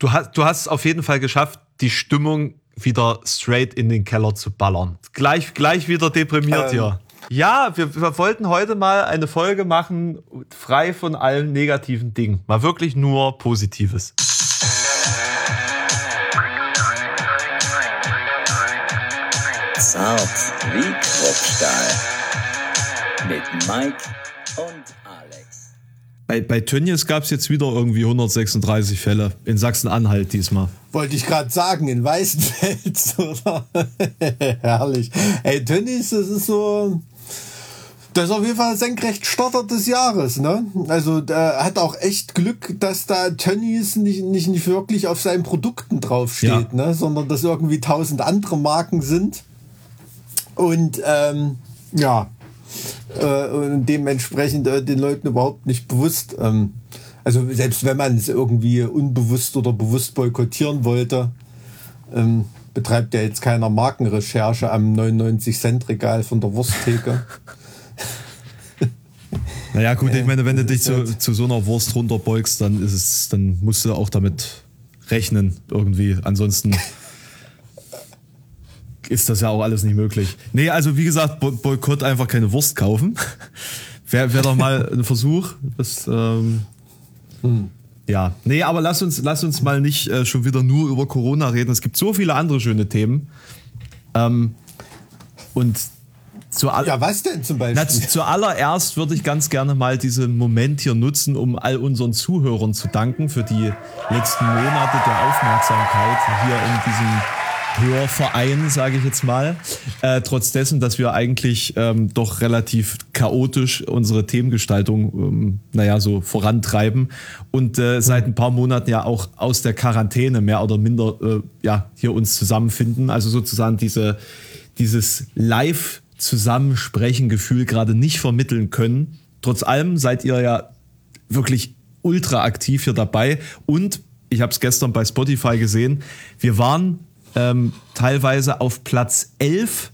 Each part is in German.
du hast, du hast es auf jeden Fall geschafft, die Stimmung wieder straight in den Keller zu ballern. Gleich, gleich wieder deprimiert ähm. hier. Ja, wir, wir wollten heute mal eine Folge machen, frei von allen negativen Dingen. Mal wirklich nur Positives. Zart wie Kruppstahl. Mit Mike und. Bei, bei Tönnies gab es jetzt wieder irgendwie 136 Fälle. In Sachsen-Anhalt diesmal. Wollte ich gerade sagen, in Weißenfels, oder? Herrlich. Ey, Tönnies, das ist so. Das ist auf jeden Fall senkrecht Starter des Jahres, ne? Also der hat auch echt Glück, dass da Tönnies nicht, nicht, nicht wirklich auf seinen Produkten draufsteht, ja. ne? Sondern dass irgendwie tausend andere Marken sind. Und ähm, ja, äh, und dementsprechend äh, den Leuten überhaupt nicht bewusst. Ähm, also selbst wenn man es irgendwie unbewusst oder bewusst boykottieren wollte, ähm, betreibt ja jetzt keiner Markenrecherche am 99 Cent Regal von der Wursttheke. naja gut, ich meine, wenn du dich zu, zu so einer Wurst runterbeugst, dann ist es, dann musst du auch damit rechnen irgendwie. Ansonsten ist das ja auch alles nicht möglich. Nee, also wie gesagt, Boykott einfach keine Wurst kaufen. Wäre wär doch mal ein Versuch. Das, ähm, hm. Ja, nee, aber lass uns, lass uns mal nicht äh, schon wieder nur über Corona reden. Es gibt so viele andere schöne Themen. Ähm, und zu ja, was denn zum Beispiel? Na, zuallererst würde ich ganz gerne mal diesen Moment hier nutzen, um all unseren Zuhörern zu danken für die letzten Monate der Aufmerksamkeit hier in diesem Hörverein, sage ich jetzt mal. Äh, trotz dessen, dass wir eigentlich ähm, doch relativ chaotisch unsere Themengestaltung, ähm, naja, so vorantreiben und äh, seit ein paar Monaten ja auch aus der Quarantäne mehr oder minder äh, ja, hier uns zusammenfinden. Also sozusagen diese, dieses Live-Zusammensprechen-Gefühl gerade nicht vermitteln können. Trotz allem seid ihr ja wirklich ultra aktiv hier dabei und ich habe es gestern bei Spotify gesehen, wir waren ähm, teilweise auf Platz 11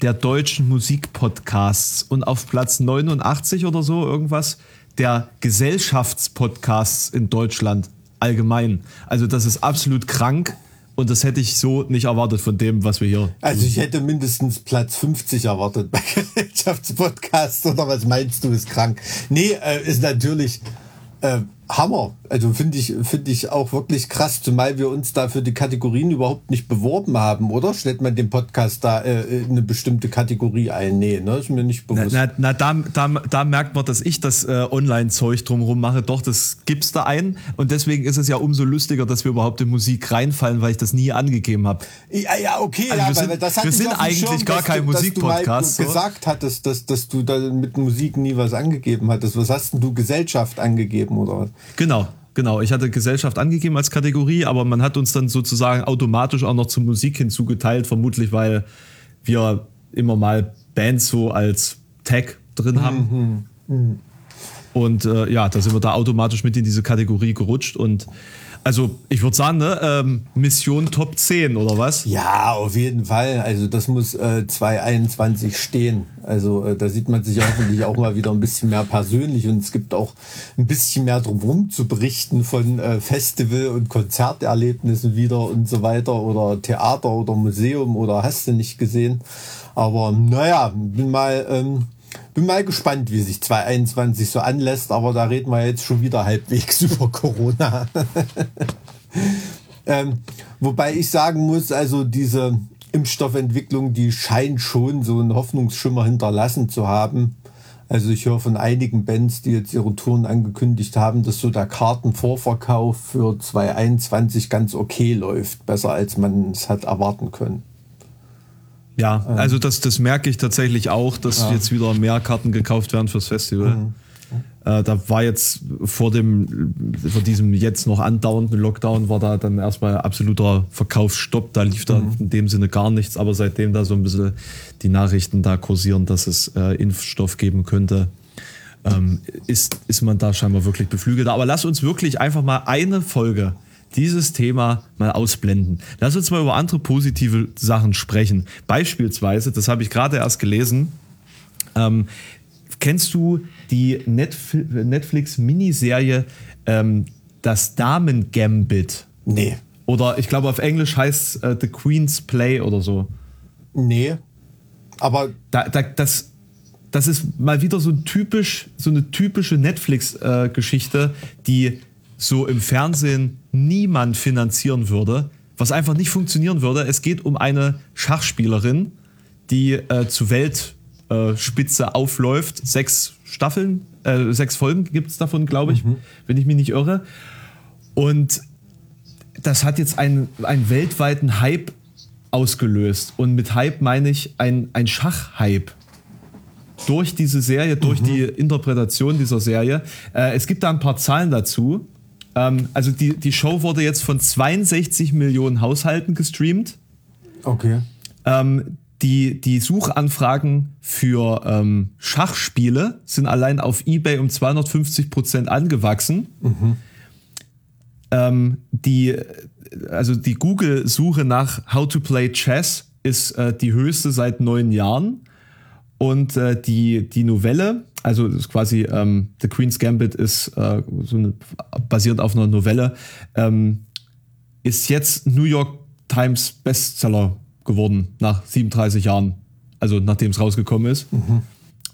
der deutschen Musikpodcasts und auf Platz 89 oder so irgendwas der Gesellschaftspodcasts in Deutschland allgemein. Also das ist absolut krank und das hätte ich so nicht erwartet von dem, was wir hier. Also ich hätte mindestens Platz 50 erwartet bei Gesellschaftspodcasts oder was meinst du ist krank? Nee, äh, ist natürlich äh, Hammer. Also finde ich, finde ich auch wirklich krass, zumal wir uns da für die Kategorien überhaupt nicht beworben haben, oder? Stellt man den Podcast da äh, eine bestimmte Kategorie ein? Nee, ne? Ist mir nicht bewusst. Na, na, na da, da, da merkt man, dass ich das äh, Online-Zeug drumherum mache. Doch, das gibt's da ein. Und deswegen ist es ja umso lustiger, dass wir überhaupt in Musik reinfallen, weil ich das nie angegeben habe. Ja, ja, okay, also ja, wir sind, das wir sind eigentlich Schirm, gar kein Musikpodcast. Du so. gesagt hattest, dass, dass du da mit Musik nie was angegeben hattest. Was hast denn du Gesellschaft angegeben, oder was? Genau. Genau, ich hatte Gesellschaft angegeben als Kategorie, aber man hat uns dann sozusagen automatisch auch noch zur Musik hinzugeteilt, vermutlich weil wir immer mal Bands so als Tag drin haben. Mhm. Mhm. Und äh, ja, da sind wir da automatisch mit in diese Kategorie gerutscht und also ich würde sagen, ne, ähm, Mission Top 10 oder was? Ja, auf jeden Fall. Also das muss äh, 2021 stehen. Also äh, da sieht man sich hoffentlich auch mal wieder ein bisschen mehr persönlich und es gibt auch ein bisschen mehr drumherum zu berichten von äh, Festival- und Konzerterlebnissen wieder und so weiter oder Theater oder Museum oder hast du nicht gesehen. Aber naja, bin mal... Ähm, bin mal gespannt, wie sich 2021 so anlässt, aber da reden wir jetzt schon wieder halbwegs über Corona. ähm, wobei ich sagen muss, also diese Impfstoffentwicklung, die scheint schon so einen Hoffnungsschimmer hinterlassen zu haben. Also ich höre von einigen Bands, die jetzt ihre Touren angekündigt haben, dass so der Kartenvorverkauf für 2021 ganz okay läuft. Besser als man es hat erwarten können. Ja, ähm. also das, das merke ich tatsächlich auch, dass ja. jetzt wieder mehr Karten gekauft werden fürs Festival. Mhm. Äh, da war jetzt vor dem, vor diesem jetzt noch andauernden Lockdown war da dann erstmal absoluter Verkaufsstopp. Da lief da mhm. in dem Sinne gar nichts, aber seitdem da so ein bisschen die Nachrichten da kursieren, dass es äh, Impfstoff geben könnte, ähm, ist, ist man da scheinbar wirklich beflügelt. Aber lass uns wirklich einfach mal eine Folge dieses Thema mal ausblenden. Lass uns mal über andere positive Sachen sprechen. Beispielsweise, das habe ich gerade erst gelesen, ähm, kennst du die Netflix-Miniserie ähm, Das Damen-Gambit? Nee. Oder ich glaube auf Englisch heißt äh, The Queen's Play oder so. Nee. Aber Da, da, das, das ist mal wieder so ein typisch, so eine typische Netflix-Geschichte, die so im Fernsehen niemand finanzieren würde, was einfach nicht funktionieren würde. Es geht um eine Schachspielerin, die äh, zu Weltspitze aufläuft. Sechs Staffeln, äh, sechs Folgen gibt es davon, glaube ich, wenn ich mich nicht irre. Und das hat jetzt einen, einen weltweiten Hype ausgelöst. Und mit Hype meine ich ein, ein Schachhype. Durch diese Serie, durch die Interpretation dieser Serie. Äh, es gibt da ein paar Zahlen dazu. Ähm, also die, die Show wurde jetzt von 62 Millionen Haushalten gestreamt. okay. Ähm, die, die Suchanfragen für ähm, Schachspiele sind allein auf eBay um 250 Prozent angewachsen. Ähm, die, also die Google-Suche nach How to Play Chess ist äh, die höchste seit neun Jahren. Und äh, die, die Novelle, also ist quasi ähm, The Queen's Gambit ist äh, so eine, basierend auf einer Novelle, ähm, ist jetzt New York Times Bestseller geworden nach 37 Jahren, also nachdem es rausgekommen ist.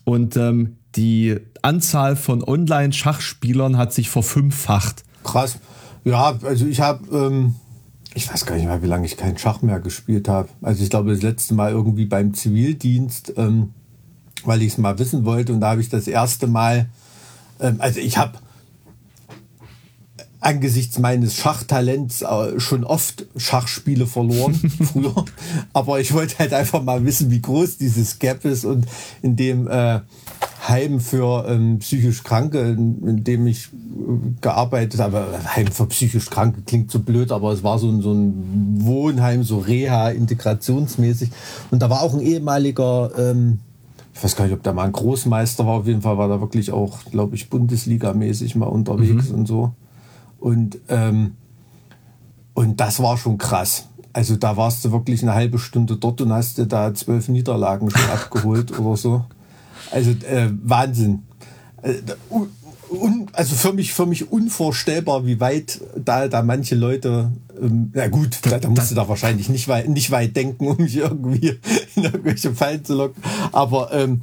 Und ähm, die Anzahl von Online-Schachspielern hat sich verfünffacht. Krass. Ja, also ich habe, ähm, ich weiß gar nicht mehr, wie lange ich keinen Schach mehr gespielt habe. Also ich glaube, das letzte Mal irgendwie beim Zivildienst, ähm, weil ich es mal wissen wollte. Und da habe ich das erste Mal, ähm, also ich habe angesichts meines Schachtalents äh, schon oft Schachspiele verloren früher. Aber ich wollte halt einfach mal wissen, wie groß dieses Gap ist und in dem äh, Heim für ähm, psychisch Kranke, in, in dem ich äh, gearbeitet habe. Heim für psychisch Kranke klingt so blöd, aber es war so ein, so ein Wohnheim, so Reha, integrationsmäßig. Und da war auch ein ehemaliger, ähm, ich weiß gar nicht, ob der mal ein Großmeister war, auf jeden Fall war da wirklich auch, glaube ich, Bundesligamäßig mal unterwegs und so. Und, ähm, und das war schon krass. Also da warst du wirklich eine halbe Stunde dort und hast dir da zwölf Niederlagen schon abgeholt oder so. Also äh, Wahnsinn. Äh, un, also für mich, für mich unvorstellbar, wie weit da, da manche Leute, ähm, na gut, da, da musst du da wahrscheinlich nicht weit, nicht weit denken, um mich irgendwie in irgendwelche Fallen zu locken. Aber ähm,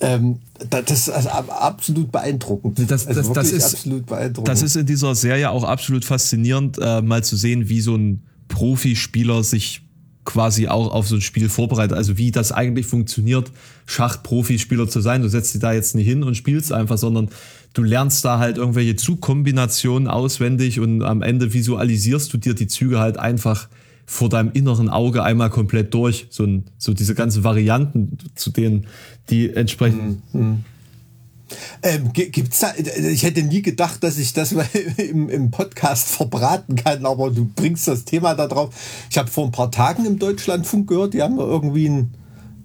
ähm, da- das ist also ab- absolut beeindruckend. Das, also das, das, wirklich ist, absolut beeindruckend. das ist in dieser Serie auch absolut faszinierend, äh, mal zu sehen, wie so ein Profispieler sich quasi auch auf so ein Spiel vorbereitet. Also wie das eigentlich funktioniert, Schach-Profispieler zu sein. Du setzt dich da jetzt nicht hin und spielst einfach, sondern du lernst da halt irgendwelche Zugkombinationen auswendig und am Ende visualisierst du dir die Züge halt einfach vor deinem inneren Auge einmal komplett durch. So, ein, so diese ganzen Varianten, zu denen die entsprechend Ähm, gi- gibt's da, ich hätte nie gedacht, dass ich das im, im Podcast verbraten kann, aber du bringst das Thema da drauf. Ich habe vor ein paar Tagen im Deutschlandfunk gehört, die haben irgendwie einen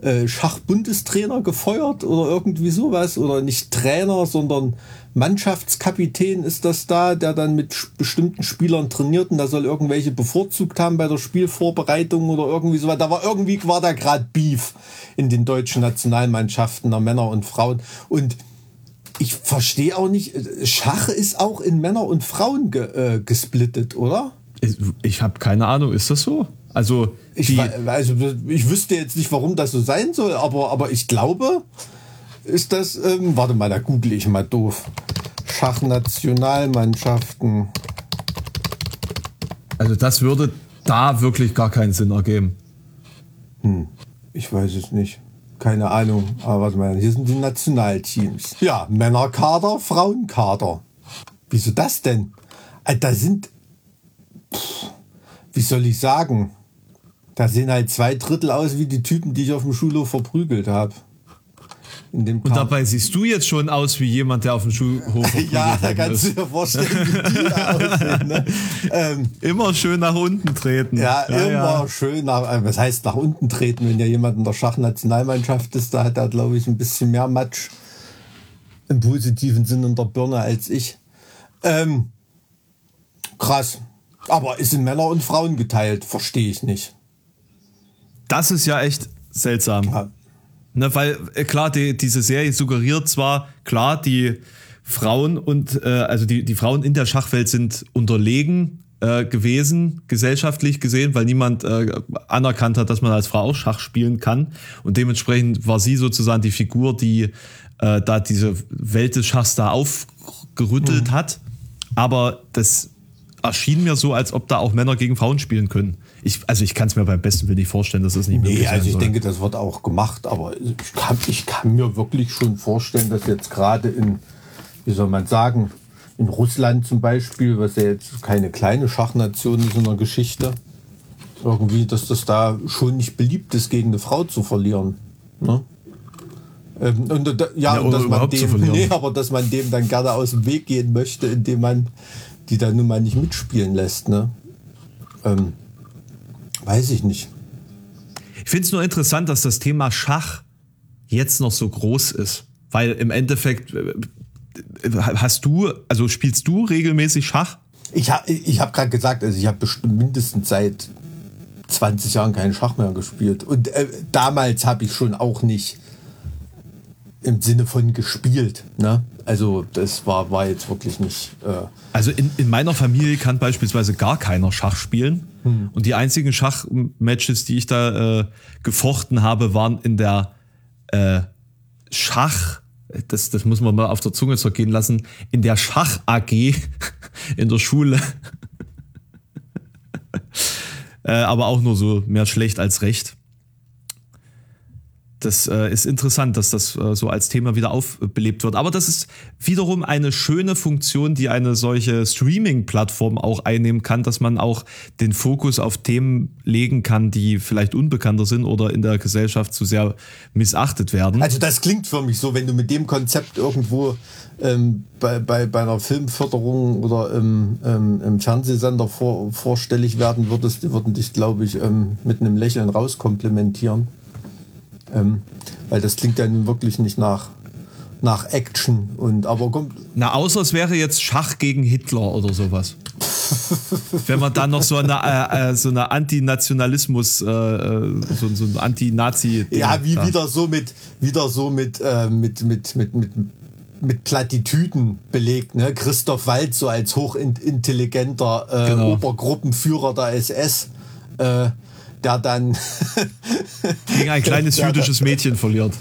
äh, Schachbundestrainer gefeuert oder irgendwie sowas. Oder nicht Trainer, sondern Mannschaftskapitän ist das da, der dann mit bestimmten Spielern trainiert und da soll irgendwelche bevorzugt haben bei der Spielvorbereitung oder irgendwie sowas. Da war irgendwie war da gerade Beef in den deutschen Nationalmannschaften der Männer und Frauen. Und ich verstehe auch nicht, Schach ist auch in Männer und Frauen ge, äh, gesplittet, oder? Ich, ich habe keine Ahnung, ist das so? Also, Ich, also, ich wüsste jetzt nicht, warum das so sein soll, aber, aber ich glaube, ist das, ähm, warte mal, da google ich mal doof. Schachnationalmannschaften. also das würde da wirklich gar keinen Sinn ergeben. Ich weiß es nicht. Keine Ahnung. Aber warte mal, hier sind die Nationalteams. Ja, Männerkader, Frauenkader. Wieso das denn? Äh, Da sind. Pff, wie soll ich sagen? Da sehen halt zwei Drittel aus wie die Typen, die ich auf dem Schulhof verprügelt habe. Und dabei siehst du jetzt schon aus wie jemand, der auf dem Schulhof ja, da kannst du ist. dir vorstellen, wie die aussehen. Ne? Ähm, Immer schön nach unten treten. Ja, immer schön nach, äh, was heißt nach unten treten, wenn ja jemand in der Schachnationalmannschaft ist, da hat er, glaube ich, ein bisschen mehr Matsch im positiven Sinn in der Birne als ich. Ähm, krass. Aber ist in Männer und Frauen geteilt, verstehe ich nicht. Das ist ja echt seltsam. Ja. Ne, weil äh, klar, die, diese Serie suggeriert zwar, klar, die Frauen und äh, also die, die Frauen in der Schachwelt sind unterlegen äh, gewesen, gesellschaftlich gesehen, weil niemand äh, anerkannt hat, dass man als Frau auch Schach spielen kann. Und dementsprechend war sie sozusagen die Figur, die äh, da diese Welt des Schachs da aufgerüttelt mhm. hat. Aber das erschien mir so, als ob da auch Männer gegen Frauen spielen können. Ich, also ich kann es mir beim besten Willen nicht vorstellen, dass das nicht möglich ist. Nee, also ich soll. denke, das wird auch gemacht, aber ich kann, ich kann mir wirklich schon vorstellen, dass jetzt gerade in, wie soll man sagen, in Russland zum Beispiel, was ja jetzt keine kleine Schachnation ist in der Geschichte, irgendwie, dass das da schon nicht beliebt ist, gegen eine Frau zu verlieren. Ne? Ähm, und, ja, ja und dass man dem, nee, aber dass man dem dann gerne aus dem Weg gehen möchte, indem man die da nun mal nicht mitspielen lässt. Ne? Ähm, weiß ich nicht. Ich finde es nur interessant, dass das Thema Schach jetzt noch so groß ist. Weil im Endeffekt äh, hast du, also spielst du regelmäßig Schach? Ich habe ich hab gerade gesagt, also ich habe bestimmt mindestens seit 20 Jahren keinen Schach mehr gespielt. Und äh, damals habe ich schon auch nicht im Sinne von gespielt. Ne? Also das war, war jetzt wirklich nicht. Äh also in, in meiner Familie kann beispielsweise gar keiner Schach spielen. Hm. Und die einzigen Schachmatches, die ich da äh, gefochten habe, waren in der äh, Schach das, das muss man mal auf der Zunge zergehen lassen, in der Schach AG in der Schule. äh, aber auch nur so mehr schlecht als recht das äh, ist interessant, dass das äh, so als Thema wieder aufbelebt wird. Aber das ist wiederum eine schöne Funktion, die eine solche Streaming-Plattform auch einnehmen kann, dass man auch den Fokus auf Themen legen kann, die vielleicht unbekannter sind oder in der Gesellschaft zu sehr missachtet werden. Also das klingt für mich so, wenn du mit dem Konzept irgendwo ähm, bei, bei, bei einer Filmförderung oder im, ähm, im Fernsehsender vor, vorstellig werden würdest, die würden dich, glaube ich, ähm, mit einem Lächeln rauskomplementieren. Ähm, weil das klingt ja nun wirklich nicht nach, nach Action. Und, aber kommt. Na, außer es wäre jetzt Schach gegen Hitler oder sowas. Wenn man dann noch so eine, äh, äh, so eine Antinationalismus, äh, äh so, so ein Anti-Nazi. Ja, wie da. wieder so mit, wieder so mit, äh, mit, mit, mit, mit, mit Plattitüden belegt, ne? Christoph Waltz so als hochintelligenter äh, genau. Obergruppenführer der SS. Äh, der dann gegen ein kleines jüdisches Mädchen verliert.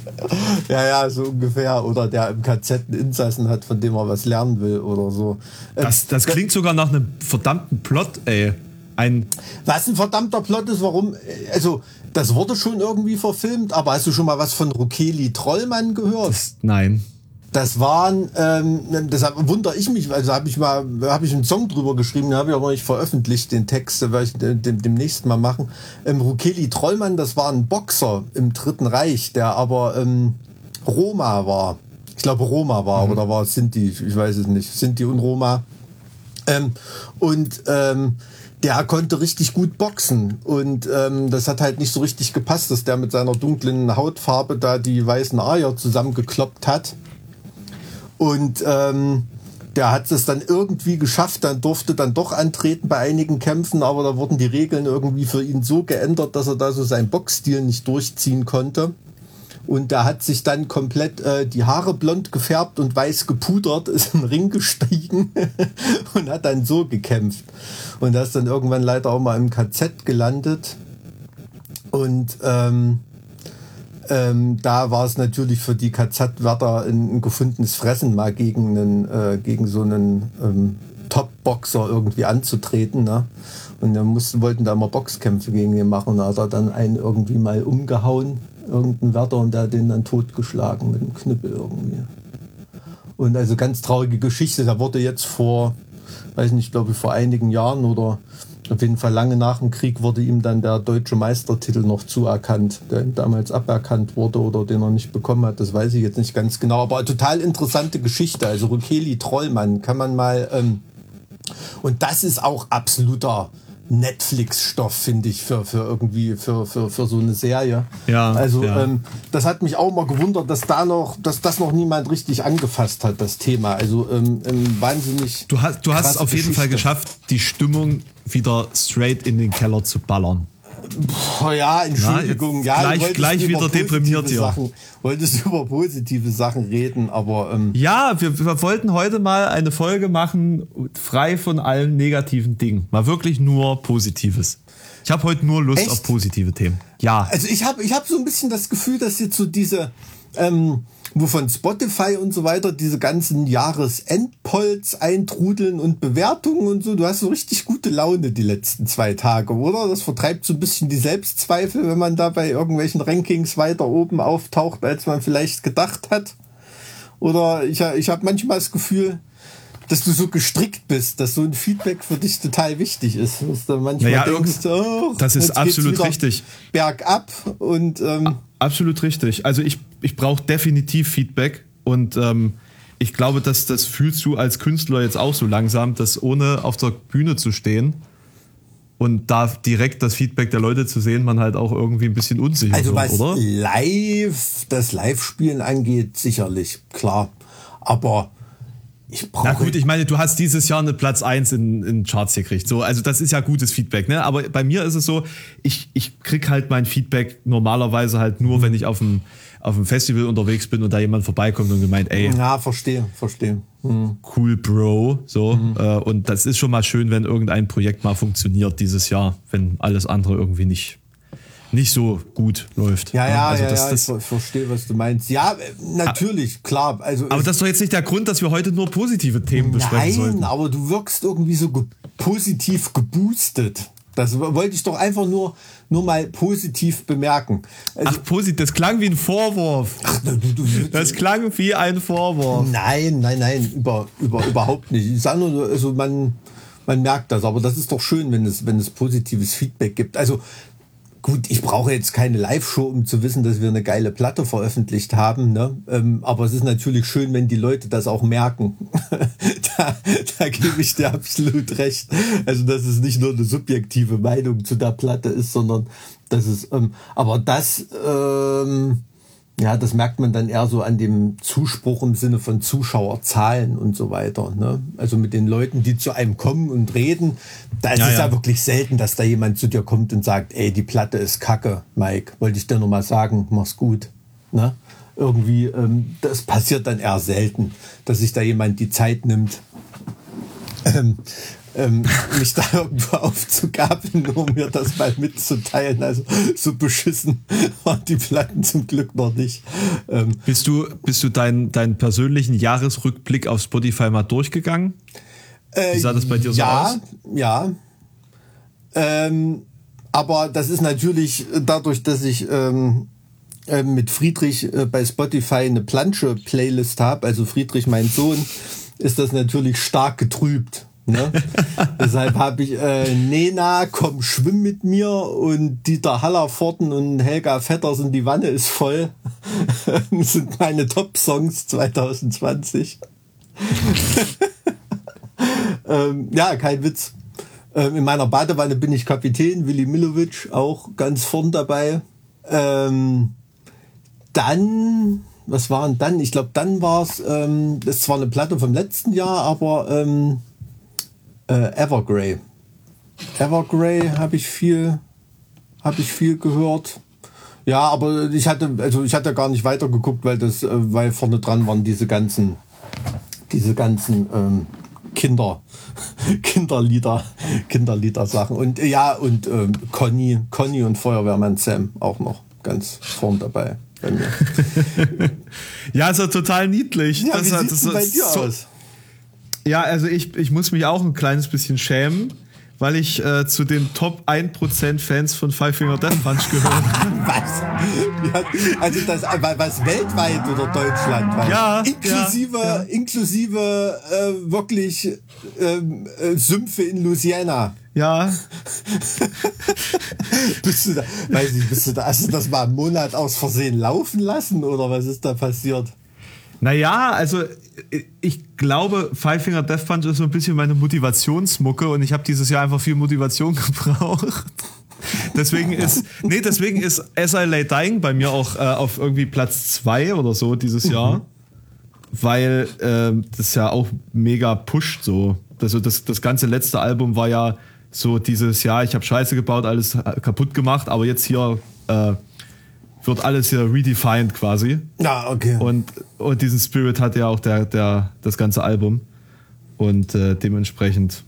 Ja, ja, so ungefähr. Oder der im KZ einen Insassen hat, von dem er was lernen will oder so. Das, das klingt sogar nach einem verdammten Plot, ey. Ein was ein verdammter Plot ist, warum, also das wurde schon irgendwie verfilmt, aber hast du schon mal was von Rukeli Trollmann gehört? Das, nein. Das waren, ähm, deshalb wundere ich mich, also habe ich mal, habe ich einen Song drüber geschrieben, den habe ich aber nicht veröffentlicht, den Text, den werde ich dem, demnächst mal machen. Ähm, Rukeli Trollmann, das war ein Boxer im Dritten Reich, der aber ähm, Roma war. Ich glaube Roma war, mhm. oder war Sinti, ich weiß es nicht, Sinti und Roma. Ähm, und ähm, der konnte richtig gut boxen und ähm, das hat halt nicht so richtig gepasst, dass der mit seiner dunklen Hautfarbe da die weißen Eier zusammengekloppt hat. Und ähm, der hat es dann irgendwie geschafft, dann durfte dann doch antreten bei einigen Kämpfen, aber da wurden die Regeln irgendwie für ihn so geändert, dass er da so seinen Boxstil nicht durchziehen konnte. Und da hat sich dann komplett äh, die Haare blond gefärbt und weiß gepudert, ist in den Ring gestiegen und hat dann so gekämpft. Und er ist dann irgendwann leider auch mal im KZ gelandet. Und ähm, ähm, da war es natürlich für die KZ-Wärter ein, ein, gefundenes Fressen, mal gegen, einen, äh, gegen so einen ähm, Top-Boxer irgendwie anzutreten. Ne? Und dann mussten, wollten da immer Boxkämpfe gegen ihn machen. Da hat er dann einen irgendwie mal umgehauen, irgendeinen Wärter, und der hat den dann totgeschlagen mit einem Knüppel irgendwie. Und also ganz traurige Geschichte. Da wurde jetzt vor, weiß nicht, glaube ich, vor einigen Jahren oder auf jeden Fall lange nach dem Krieg wurde ihm dann der deutsche Meistertitel noch zuerkannt, der ihm damals aberkannt wurde oder den er nicht bekommen hat. Das weiß ich jetzt nicht ganz genau. Aber total interessante Geschichte. Also Rukeli Trollmann kann man mal. Ähm, und das ist auch absoluter Netflix-Stoff, finde ich, für, für irgendwie, für, für, für so eine Serie. Ja. Also, ja. Ähm, das hat mich auch mal gewundert, dass da noch, dass das noch niemand richtig angefasst hat, das Thema. Also, ähm, ähm, wahnsinnig. Du hast, du hast es auf jeden Fall geschafft, die Stimmung wieder straight in den Keller zu ballern. Oh ja, Entschuldigung. Na, ja, gleich, gleich wieder deprimiert hier. Sachen, wolltest über positive Sachen reden, aber ähm, Ja, wir, wir wollten heute mal eine Folge machen, frei von allen negativen Dingen. Mal wirklich nur Positives. Ich habe heute nur Lust Echt? auf positive Themen. Ja. also ich habe ich hab so ein bisschen das Gefühl, dass jetzt so diese, ähm, wo von Spotify und so weiter diese ganzen Jahresendpolls eintrudeln und Bewertungen und so, du hast so richtig gute Laune die letzten zwei Tage, oder? Das vertreibt so ein bisschen die Selbstzweifel, wenn man da bei irgendwelchen Rankings weiter oben auftaucht, als man vielleicht gedacht hat. Oder ich, ich habe manchmal das Gefühl, dass du so gestrickt bist, dass so ein Feedback für dich total wichtig ist. Dass du manchmal Naja, denkst, oh, das ist absolut richtig. Bergab und ähm, Absolut richtig. Also ich, ich brauche definitiv Feedback und ähm, ich glaube, dass das fühlst du als Künstler jetzt auch so langsam, dass ohne auf der Bühne zu stehen und da direkt das Feedback der Leute zu sehen, man halt auch irgendwie ein bisschen unsicher Also wird, was oder? live, das Live-Spielen angeht, sicherlich, klar. Aber ich brauche. Na gut, ich meine, du hast dieses Jahr eine Platz 1 in, in Charts gekriegt. So, also das ist ja gutes Feedback, ne? Aber bei mir ist es so, ich, ich krieg halt mein Feedback normalerweise halt nur, wenn ich auf dem, auf dem Festival unterwegs bin und da jemand vorbeikommt und gemeint, ey, ja, verstehe, verstehe. Hm. cool, Bro. So. Äh, und das ist schon mal schön, wenn irgendein Projekt mal funktioniert dieses Jahr, wenn alles andere irgendwie nicht, nicht so gut läuft. Ja, ja, also ja, das, ja, das, ich ver- verstehe, was du meinst. Ja, äh, natürlich, klar. Also aber das ist doch jetzt nicht der Grund, dass wir heute nur positive Themen besprechen Nein, sollten. aber du wirkst irgendwie so ge positiv geboostet. Das wollte ich doch einfach nur, nur mal positiv bemerken. Also, Ach, positiv, das klang wie ein Vorwurf. du, du, du, Das klang wie ein Vorwurf. Nein, nein, nein, über, über, überhaupt nicht. Ich sage nur, also man, man merkt das, aber das ist doch schön, wenn es, wenn es positives Feedback gibt. Also gut, ich brauche jetzt keine Live-Show, um zu wissen, dass wir eine geile Platte veröffentlicht haben. Ne? Ähm, aber es ist natürlich schön, wenn die Leute das auch merken. da, da gebe ich dir absolut recht. Also, dass es nicht nur eine subjektive Meinung zu der Platte ist, sondern dass es, ähm, aber das, ähm, ja, das merkt man dann eher so an dem Zuspruch im Sinne von Zuschauerzahlen und so weiter. Ne? Also mit den Leuten, die zu einem kommen und reden, da ist Ja, es ja. ja. wirklich selten, dass da jemand zu dir kommt und sagt, ey, die Platte ist kacke, Mike, wollte ich dir nur mal sagen, mach's gut. Ne? Irgendwie, ähm, das passiert dann eher selten, dass sich da jemand die Zeit nimmt, ähm, ähm, mich da irgendwo aufzugabeln, nur um mir das mal mitzuteilen. Also so beschissen waren die Platten zum Glück noch nicht. Ähm, Bist du, bist du deinen deinen persönlichen Jahresrückblick auf Spotify mal durchgegangen? Wie sah das bei dir so ja, aus? ja. Ähm, aber das ist natürlich dadurch, dass ich ähm, äh, mit Friedrich äh, bei Spotify eine Plansche-Playlist habe, also Friedrich, mein Sohn, ist das natürlich stark getrübt. Ne? Deshalb habe ich äh, Nena, komm, schwimm mit mir und Dieter Hallerforten und Helga Vettersen, die Wanne ist voll. sind meine Top-Songs 2020. ähm, ja, kein Witz. Ähm, in meiner Badewanne bin ich Kapitän, Willi Milovic auch ganz vorn dabei. Ähm, dann, was war denn dann? Ich glaube, dann war es, ähm, das zwar eine Platte vom letzten Jahr, aber ähm, äh, Evergrey. Evergrey habe ich viel, habe ich viel gehört. Ja, aber ich hatte, also ich hatte gar nicht weitergeguckt, weil das, äh, weil vorne dran waren diese ganzen, diese ganzen ähm, Kinder, Kinderlieder, Kinderlieder-Sachen. Und äh, ja, und ähm, Conny, Conny und Feuerwehrmann Sam auch noch ganz vorn dabei bei mir. Ja, ist ja total niedlich. Ja, Das wie sieht's das denn bei dir so- aus? Ja, also ich, ich muss mich auch ein kleines bisschen schämen, weil ich äh, zu den Top 1% Fans von Five Finger Death Punch gehöre. Was? Ja, also das, was weltweit oder deutschlandweit? Ja, Inklusive, ja, ja. inklusive äh, wirklich ähm, äh, Sümpfe in Louisiana. ja, Bist du da, weiß nicht, bist du da, hast du das mal einen Monat aus Versehen laufen lassen oder was ist da passiert? naja, also ich glaube, Five Finger Death Punch ist so ein bisschen meine Motivationsmucke und ich habe dieses Jahr einfach viel Motivation gebraucht. Deswegen ist, nee, deswegen ist As I Lay Dying bei mir auch äh, auf irgendwie Platz 2 oder so dieses Jahr. Weil ähm, das ja auch mega pusht so. Also das, das ganze letzte Album war ja So dieses, ja, ich habe Scheiße gebaut, alles kaputt gemacht, aber jetzt hier äh, wird alles hier redefined quasi. Ja, okay. Und, und diesen Spirit hat ja auch der, der, das ganze Album. Und äh, dementsprechend,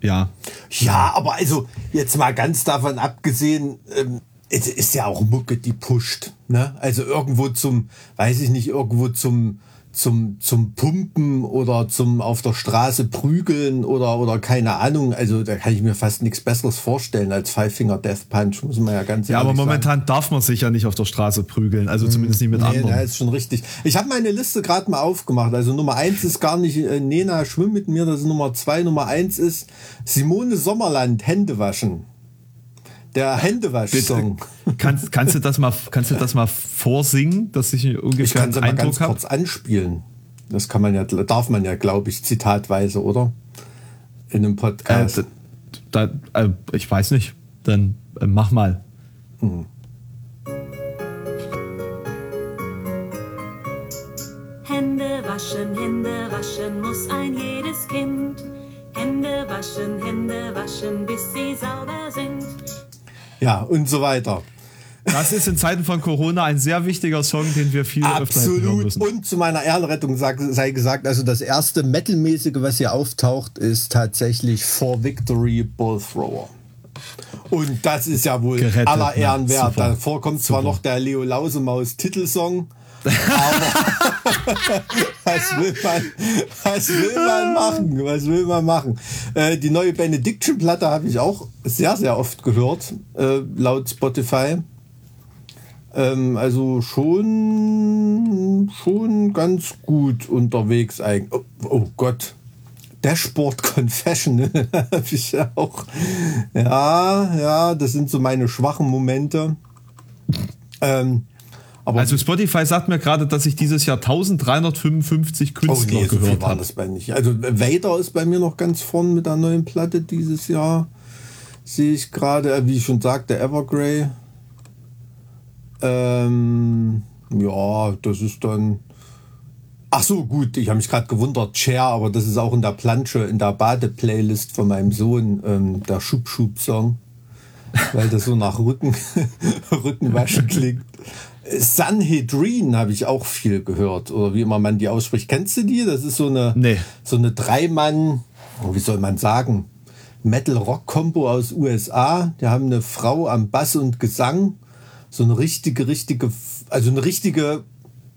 ja. Ja, aber also jetzt mal ganz davon abgesehen, ähm, es ist ja auch Mucke, die pusht. Ne? Also irgendwo zum, weiß ich nicht, irgendwo zum zum, zum Pumpen oder zum auf der Straße prügeln oder, oder keine Ahnung. Also da kann ich mir fast nichts Besseres vorstellen als Five Finger Death Punch, muss man ja ganz Ja, aber momentan sagen. darf man sich ja nicht auf der Straße prügeln, also hm. zumindest nicht mit nee, anderen. Ja, ist schon richtig. Ich habe meine Liste gerade mal aufgemacht. Also Nummer eins ist gar nicht äh, Nena, schwimm mit mir, das ist Nummer zwei. Nummer eins ist Simone Sommerland, Hände waschen. Der Händewasch-Song. Kannst, kannst, du das mal, kannst du das mal vorsingen, dass ich ungefähr ich kann einen Eindruck mal ganz hab? kurz anspielen. Das kann man ja, darf man ja, glaube ich, zitatweise, oder? In einem Podcast. Äh, da, da, äh, ich weiß nicht. Dann äh, mach mal. Hm. Hände waschen, Hände waschen muss ein jedes Kind. Hände waschen, Hände waschen, bis sie sauber sind. Ja, und so weiter. Das ist in Zeiten von Corona ein sehr wichtiger Song, den wir viel Absolut. öfter hören müssen. Und zu meiner Ehrenrettung sei gesagt, also das erste Metalmäßige, was hier auftaucht, ist tatsächlich For Victory Bull Thrower. Und das ist ja wohl Gerettet, aller Ehren wert. Davor kommt zwar noch der Leo Lausemaus Titelsong, was, will man, was will man machen? Was will man machen? Äh, die neue Benediction-Platte habe ich auch sehr, sehr oft gehört, äh, laut Spotify. Ähm, also schon, schon ganz gut unterwegs eigentlich. Oh, oh Gott. Dashboard Confession habe ich auch. Ja, ja, das sind so meine schwachen Momente. Ähm, aber also Spotify sagt mir gerade, dass ich dieses Jahr 1355 Künstler oh nee, gehört so habe. das bei nicht. Also Vader ist bei mir noch ganz vorn mit der neuen Platte dieses Jahr. Sehe ich gerade, äh, wie ich schon sagte, Evergrey. Ähm, ja, das ist dann. Ach so, gut, ich habe mich gerade gewundert, Chair, aber das ist auch in der Plansche, in der Bade-Playlist von meinem Sohn, ähm, der Schub-Schub-Song, weil das so nach Rücken, Rückenwaschen klingt. Sanhedrin habe ich auch viel gehört, oder wie immer man die ausspricht. Kennst du die? Das ist so eine, nee. so eine Dreimann, wie soll man sagen, Metal-Rock-Kombo aus USA. Die haben eine Frau am Bass und Gesang. So eine richtige, richtige, also eine richtige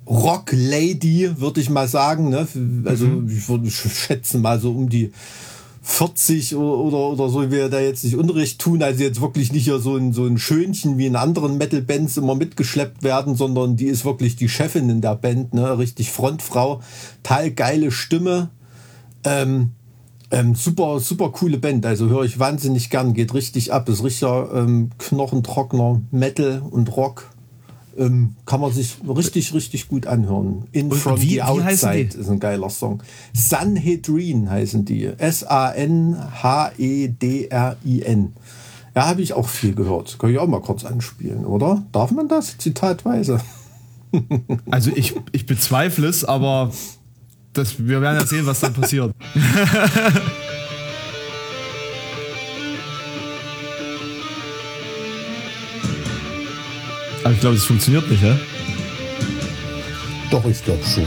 Rock-Lady, würde ich mal sagen. Ne? Also mhm. ich würde schätzen mal so um die 40 oder, oder so, wir da jetzt nicht Unrecht tun, also jetzt wirklich nicht so ein, so ein Schönchen wie in anderen Metal-Bands immer mitgeschleppt werden, sondern die ist wirklich die Chefin in der Band, ne, richtig Frontfrau, total geile Stimme, ähm, ähm, super, super coole Band, also höre ich wahnsinnig gern, geht richtig ab, ist richtiger ähm, knochentrockener Metal und Rock, ähm, kann man sich richtig, richtig gut anhören. In und From wie, the Outside ist ein geiler Song. Sanhedrin heißen die. S-A-N-H-E-D-R-I-N. Ja, habe ich auch viel gehört. Kann ich auch mal kurz anspielen, oder? Darf man das? Zitatweise. also ich, ich bezweifle es, aber das, wir werden ja sehen, was dann passiert. Aber ich glaube, es funktioniert nicht, ja? Doch, ich glaube schon.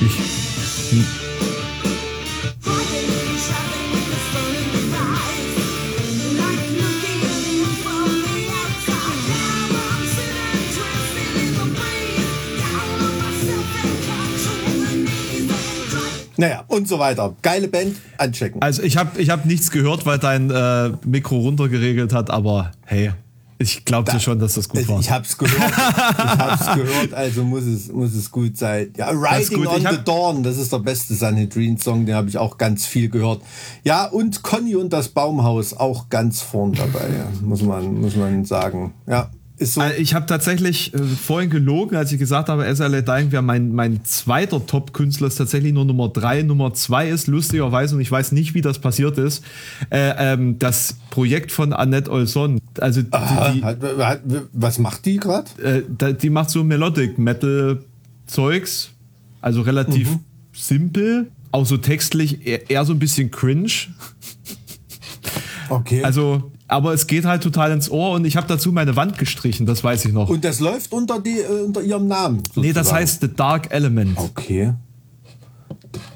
Ich. Hm. Naja, und so weiter. Geile Band, anchecken. Also ich habe ich hab nichts gehört, weil dein äh, Mikro runtergeregelt hat, aber hey, ich glaubte da, schon, dass das gut war. Ich hab's gehört. ich hab's gehört, also muss es, muss es gut sein. Ja, Riding on the Dawn, das ist der beste Sanhedrin-Song, den habe ich auch ganz viel gehört. Ja, und Conny und das Baumhaus auch ganz vorn dabei, ja, muss man, muss man sagen. Ja, so. Äh, ich habe tatsächlich äh, vorhin gelogen, als ich gesagt habe, SLA Dying wäre mein, mein zweiter Top-Künstler, ist tatsächlich nur Nummer drei. Nummer zwei ist lustigerweise, und ich weiß nicht, wie das passiert ist, äh, ähm, das Projekt von Annette Olson. Also Aha, die, was macht die gerade? Äh, die macht so Melodic Metal Zeugs, also relativ mhm. simpel, auch so textlich eher, eher so ein bisschen cringe. Okay. Also, aber es geht halt total ins Ohr und ich habe dazu meine Wand gestrichen, das weiß ich noch. Und das läuft unter, die, äh, unter ihrem Namen. nee, das sozusagen. heißt The Dark Element. Okay.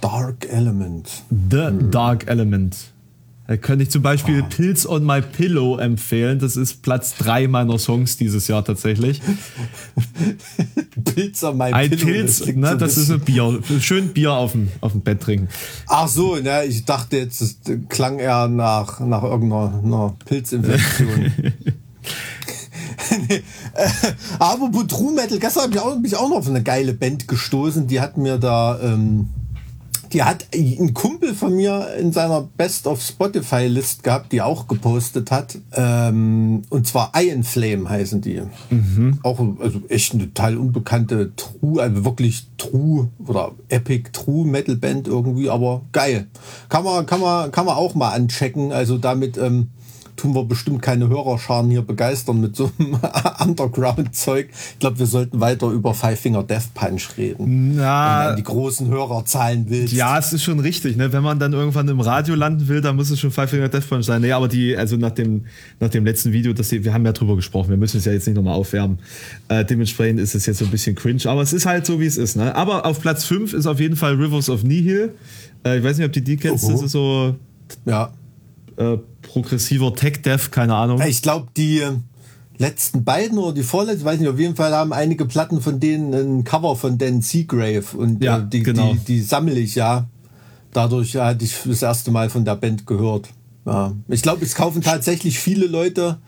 Dark Element. The Dark Element. Da könnte ich zum Beispiel Pills on My Pillow empfehlen. Das ist Platz 3 meiner Songs dieses Jahr tatsächlich. Pilz an meinem Ein Pillow, Pilz, klingt ne, so ein das ist ein Bier. Schön Bier auf dem, auf dem Bett trinken. Ach so, ne, ich dachte jetzt, es klang eher nach, nach irgendeiner einer Pilzinfektion. nee, äh, aber True Metal, gestern habe ich auch, bin ich auch noch auf eine geile Band gestoßen, die hat mir da, ähm, die hat ein Kumpel von mir in seiner Best of Spotify List gehabt, die auch gepostet hat. Ähm, und zwar Iron Flame heißen die. Auch also echt eine total unbekannte True, also wirklich True oder Epic True Metal Band irgendwie, aber geil. Kann man, kann man, kann man auch mal anchecken. Also damit ähm, tun wir bestimmt keine Hörerscharen hier begeistern mit so einem Underground-Zeug. Ich glaube, wir sollten weiter über Five Finger Death Punch reden. Na, Wenn du die großen Hörerzahlen willst. Ja, es ist schon richtig. Ne? Wenn man dann irgendwann im Radio landen will, dann muss es schon Five Finger Death Punch sein. Nee, aber die, also nach dem, nach dem letzten Video, das, wir haben ja drüber gesprochen, wir müssen es ja jetzt nicht nochmal aufwärmen. Äh, dementsprechend ist es jetzt so ein bisschen cringe, aber es ist halt so, wie es ist. Ne? Aber auf Platz 5 ist auf jeden Fall Rivers of Nihil. Äh, ich weiß nicht, ob du die kennst, Oho. das ist so ja. äh, progressiver Tech-Death, keine Ahnung. Ich glaube, die äh, letzten beiden oder die vorletzten, weiß nicht, auf jeden Fall haben einige Platten von denen ein Cover von Dan Seagrave und Ja, äh, die, genau. die, die sammle ich ja. Dadurch ja, hatte ich das erste Mal von der Band gehört. Ja. Ich glaube, es kaufen tatsächlich viele Leute,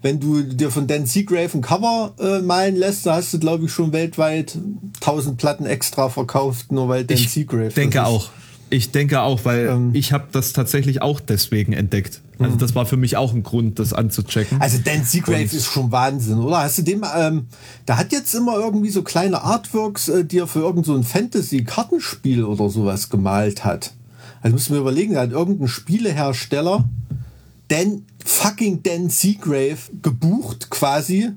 wenn du dir von Dan Seagrave ein Cover äh, malen lässt, da hast du, glaube ich, schon weltweit 1000 Platten extra verkauft, nur weil Dan ich Seagrave. denke auch. Ich denke auch, weil Ähm. ich habe das tatsächlich auch deswegen entdeckt. Also das war für mich auch ein Grund, das anzuchecken. Also Dan Seagrave ist schon Wahnsinn, oder? Hast du dem, ähm, der hat jetzt immer irgendwie so kleine Artworks, äh, die er für irgend so Fantasy-Kartenspiel oder sowas gemalt hat. Also müssen wir überlegen, er hat irgendeinen Spielehersteller, Dan, fucking Dan Seagrave, gebucht quasi,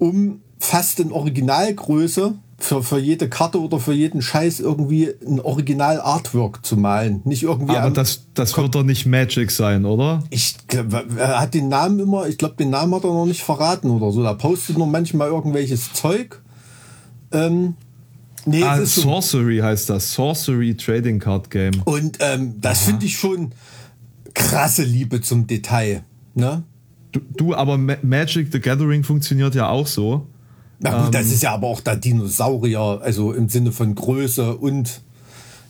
um fast in Originalgröße für, für jede Karte oder für jeden Scheiß irgendwie ein Original-Artwork zu malen. Nicht irgendwie aber das, das wird doch nicht Magic sein, oder? ich glaub, er hat den Namen immer, ich glaube, den Namen hat er noch nicht verraten oder so. Da postet nur manchmal irgendwelches Zeug. Ähm, nee, Ah, ist Sorcery heißt das. Sorcery Trading Card Game. und ähm, das finde ich schon krasse Liebe zum Detail. Ne? Du, du aber Ma Magic the Gathering funktioniert ja auch so. Na gut, das ist ja aber auch der Dinosaurier, also im Sinne von Größe und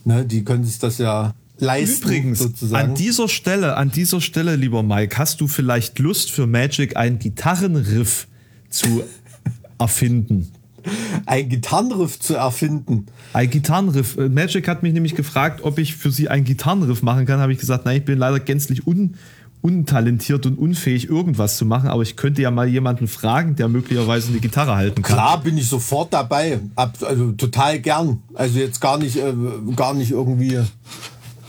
ne, die können sich das ja leisten. Übrigens, sozusagen. an dieser Stelle, an dieser Stelle, lieber Mike, hast du vielleicht Lust für Magic einen Gitarrenriff zu erfinden? ein Gitarrenriff zu erfinden. Ein Gitarrenriff. Äh, Magic hat mich nämlich gefragt, ob ich für sie einen Gitarrenriff machen kann. Habe ich gesagt, nein, ich bin leider gänzlich un untalentiert und unfähig, irgendwas zu machen. Aber ich könnte ja mal jemanden fragen, der möglicherweise eine Gitarre halten kann. Klar bin ich sofort dabei. Ab, also total gern. Also jetzt gar nicht, äh, gar nicht irgendwie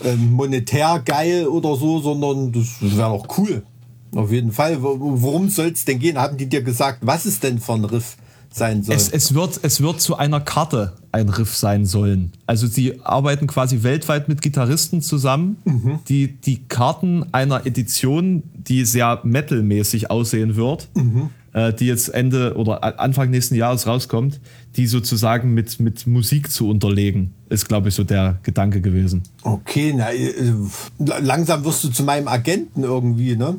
ähm, monetär geil oder so, sondern das wäre doch cool. Auf jeden Fall. Wo- Worum soll es denn gehen? Haben die dir gesagt, was es denn für ein Riff sein soll? Es, es, wird, es wird zu einer Karte ein Riff sein sollen. Also sie arbeiten quasi weltweit mit Gitarristen zusammen, die die Karten einer Edition, die sehr metalmäßig aussehen wird, äh, die jetzt Ende oder Anfang nächsten Jahres rauskommt, die sozusagen mit, mit Musik zu unterlegen, ist, glaube ich, so der Gedanke gewesen. okay, na, äh, langsam wirst du zu meinem Agenten irgendwie, ne?